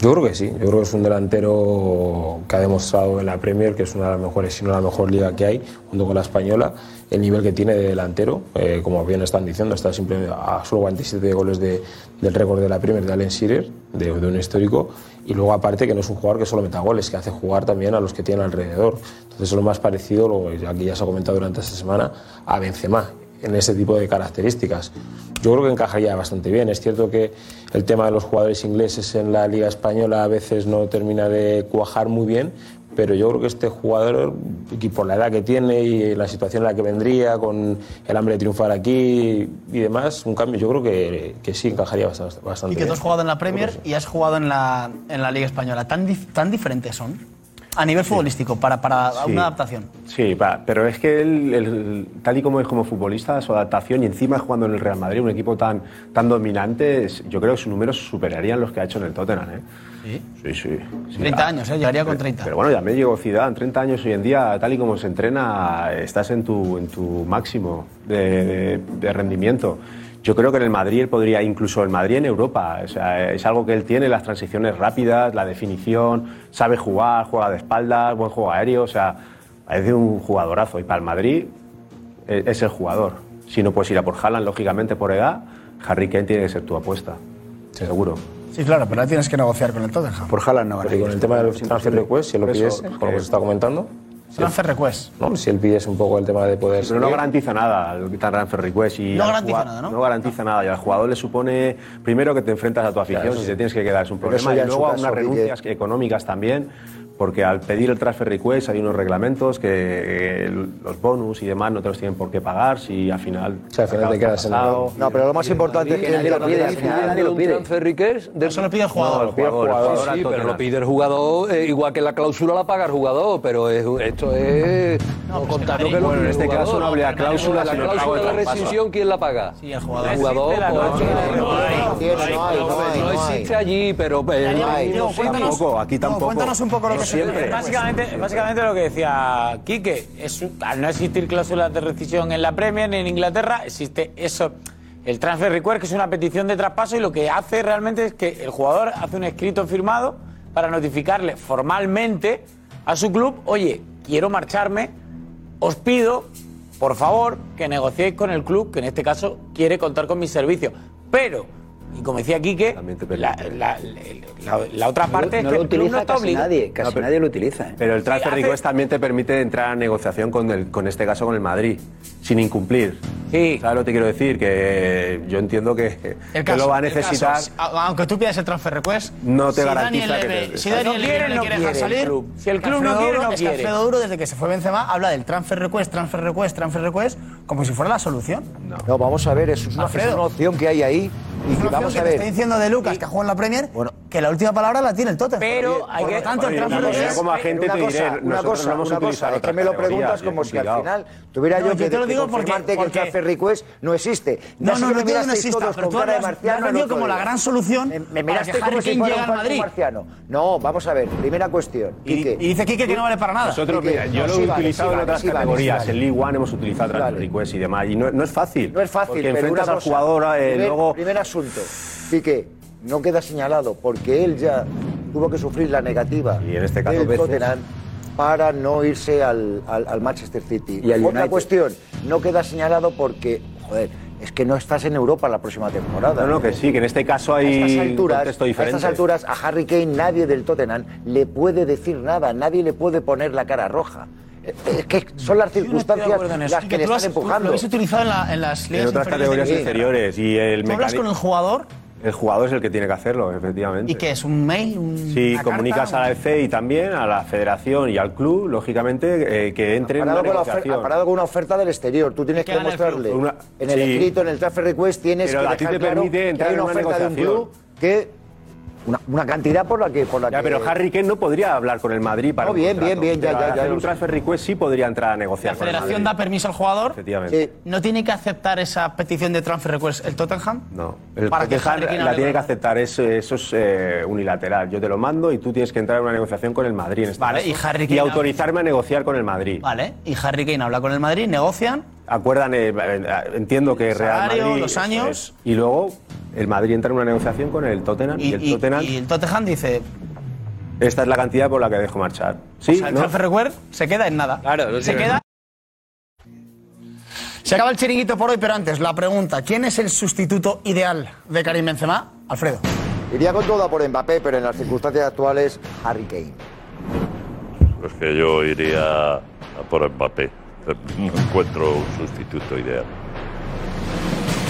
Yo creo que sí, yo creo que es un delantero que ha demostrado en la Premier que es una de las mejores, si no la mejor liga que hay, junto con la española, el nivel que tiene de delantero, eh, como bien están diciendo, está simplemente a solo 47 goles de- del récord de la Premier de Allen Shearer, de, un histórico, y luego aparte que no es un jugador que solo meta goles, que hace jugar también a los que tiene alrededor. Entonces es lo más parecido, lo, aquí ya se ha comentado durante esta semana, a Benzema en ese tipo de características. Yo creo que encajaría bastante bien. Es cierto que el tema de los jugadores ingleses en la Liga Española a veces no termina de cuajar muy bien, pero yo creo que este jugador, y por la edad que tiene y la situación en la que vendría, con el hambre de triunfar aquí y demás, un cambio, yo creo que, que sí encajaría bastante, bastante Y que tú has jugado en la Premier y has jugado en la, en la Liga Española. ¿Tan, dif- tan diferentes son? A nivel futbolístico, para, para Sí. una adaptación. Sí, va, pero es que él, él, tal y como es como futbolista, su adaptación y encima jugando en el Real Madrid, un equipo tan, tan dominante, yo creo que sus números superarían los que ha hecho en el Tottenham. ¿eh? Sí. Sí, sí. sí. 30 años, ¿eh? Llegaría con 30. Pero bueno, ya me llegó Zidane, 30 años hoy en día, tal y como se entrena, estás en tu, en tu máximo de, de- de rendimiento. Yo creo que en el Madrid él podría, incluso el Madrid en Europa, o sea, es algo que él tiene, las transiciones rápidas, la definición, sabe jugar, juega de espaldas, buen juego aéreo, o sea, parece un jugadorazo. Y para el Madrid eh, es el jugador. Si no puedes ir a por Haaland, lógicamente por edad, Harry Kane tiene que ser tu apuesta, seguro. Sí, claro, pero ahora tienes que negociar con el Tottenham. Por Haaland no Pero y con el tema del transfer request, si es lo que es, por lo que- se está comentando. Transfer request. ¿no? Si él pides un poco el tema de poder. Pero no garantiza nada el transfer request. Y No al garantiza nada, ¿no? No garantiza nada. Y al jugador le supone, primero, que te enfrentas a tu afición, Claro, si eso te tienes que quedar es un problema. Y luego a unas renuncias económicas también, porque al pedir el transfer request hay unos reglamentos que eh, los bonus y demás no te los tienen por qué pagar si al final. O sea, al final te quedas en. No, pero lo más importante es que nadie lo pide. al final nadie lo pide. transfer request del- Eso lo pide el jugador. El jugador, el jugador Sí, pero lo pide el jugador, eh, igual que la cláusula la paga el jugador, pero es, esto es no, contar lo que lo en este caso no habría cláusula, La cláusula de de rescisión, ¿quién la paga? Sí, el jugador. El jugador, pues, de- no existe allí, pero pues, tampoco, aquí tampoco. cuéntanos un poco lo que Básicamente, básicamente lo que decía Quique, es, al no existir cláusulas de rescisión en la Premier ni en Inglaterra, existe eso, el transfer request, que es una petición de traspaso y lo que hace realmente es que el jugador hace un escrito firmado para notificarle formalmente a su club, oye, quiero marcharme, os pido, por favor, que negociéis con el club, que en este caso quiere contar con mis servicios. Pero, y como decía Quique, la, la- la- la otra parte no es que lo utiliza no está casi nadie, casi No, pero- nadie lo utiliza. ¿eh? Pero el transfer hace- request también te permite entrar a negociación con, el, con este caso con el Madrid, sin incumplir. Sí. ¿Sabes lo que te quiero decir? Que yo entiendo que, El que caso, lo va a necesitar. caso, aunque tú pidas el transfer request, No te si garantiza Daniel que Levy- te- si No Daniel Levy quiere, no quiere el salir, club. Si el club no quiere, no quiere. Alfredo Duro, desde que se fue Benzema, habla del transfer request, transfer request, transfer request, como si fuera la solución. No, vamos a ver, eso es una, es una opción que hay ahí. Y Es que una vamos a que te ver. está diciendo de Lucas, que ha jugado en la Premier, que la última palabra la tiene el Tottenham. Pero hay que- tanto, el como agente una te cosa, diré, una cosa, no una cosa, es que me lo preguntas como si al final tuviera No, yo yo que, te lo que digo porque- que el transfer request no existe. No, no, que no que no mirasteis exista, todos pero tú has otro como la gran solución Me, miraste que como si fuera un Madrid. marciano. No, vamos a ver, primera cuestión. Y, dice Quique que no vale para nada. Nosotros, mira, yo no, lo he utilizado en otras categorías. En League One hemos utilizado transfer request y demás. Y no, no es fácil. No es fácil, pero enfrentas al jugador luego. Asunto, Quique, no queda señalado porque él ya tuvo que sufrir la negativa Y en este caso, del. Tottenham para no irse al, al- al Manchester City. Y Otra United. cuestión, no queda señalado porque, joder, es que no estás en Europa la próxima temporada. No, no, que sí, que en este caso A hay estas un alturas, contexto a diferente. estas alturas a Harry Kane nadie del Tottenham le puede decir nada, nadie le puede poner la cara roja. Es que son las no circunstancias en las Y que le están has- tú empujando. Lo habéis utilizado en, la- en las En ligas otras inferiores categorías de inferiores. Y el Tú hablas con el jugador El jugador es el que tiene que hacerlo, efectivamente. y que es un mail, un, Sí, comunicas carta, a la FA y también a la federación y al club, lógicamente, eh, que entre en una negociación. parado con una oferta del exterior. Tú tienes Que que demostrarle. Una- en el sí. escrito, en el transfer request, tienes Pero que a ti te claro permite que entrar en una una oferta de un club que una, una cantidad por la que por la Ya, que pero Harry Kane no podría hablar con el Madrid para No, bien, bien, bien, ya, ya, ya un transfer request sí podría entrar a La negociar el federación da permiso al jugador. Efectivamente. Sí. ¿No tiene que aceptar esa petición de transfer request el Tottenham? No, el Para que Tottenham Harry Kane la tiene que aceptar, es- eso es eh, unilateral. Yo te lo mando y tú tienes que entrar en una negociación con el Madrid en este Vale, caso. y Harry Kane- autorizarme a negociar con el Madrid. Vale, y Harry Kane habla con el Madrid, negocian. Acuerdan, eh, eh, entiendo que Real salario, Madrid... los eso años. es. Y luego el Madrid entra en una negociación con el Tottenham y, Y, el y- Tottenham, y el Tottenham dice, esta es la cantidad por la que dejo marchar. Sí, o sea, el ¿no? transfer request se queda en nada. Claro, no se queda. Se acaba el chiringuito por hoy, pero antes la pregunta: ¿quién es el sustituto ideal de Karim Benzema? Alfredo. iría con toda por Mbappé, pero en las circunstancias actuales Harry Kane. Pues que yo iría a por Mbappé. No encuentro un sustituto ideal.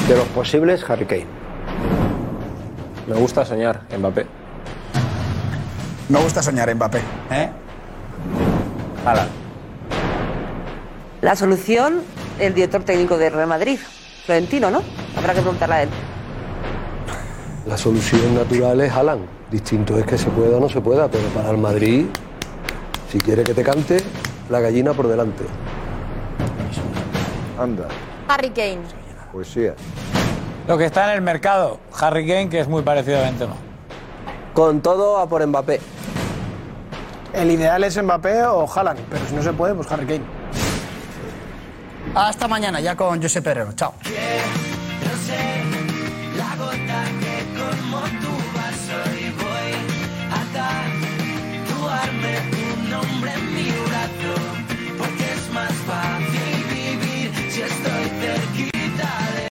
De los posibles, Harry Kane. Me gusta soñar, Mbappé. Me gusta soñar, Mbappé. ¿eh? Haaland. La solución, el director técnico de Real Madrid, Florentino, ¿no? Habrá que preguntarle a él. La solución natural es Alan. Distinto es que se pueda o no se pueda, pero para el Madrid, si quiere que te cante, la gallina por delante. Anda, Harry Kane. poesía. Lo que está en el mercado, Harry Kane, que es muy parecido a Benzema. Con todo a por Mbappé. El ideal es Mbappé o Haaland, pero si no se puede, pues Harry Kane. Hasta mañana, ya con Josep Herrero. Chao.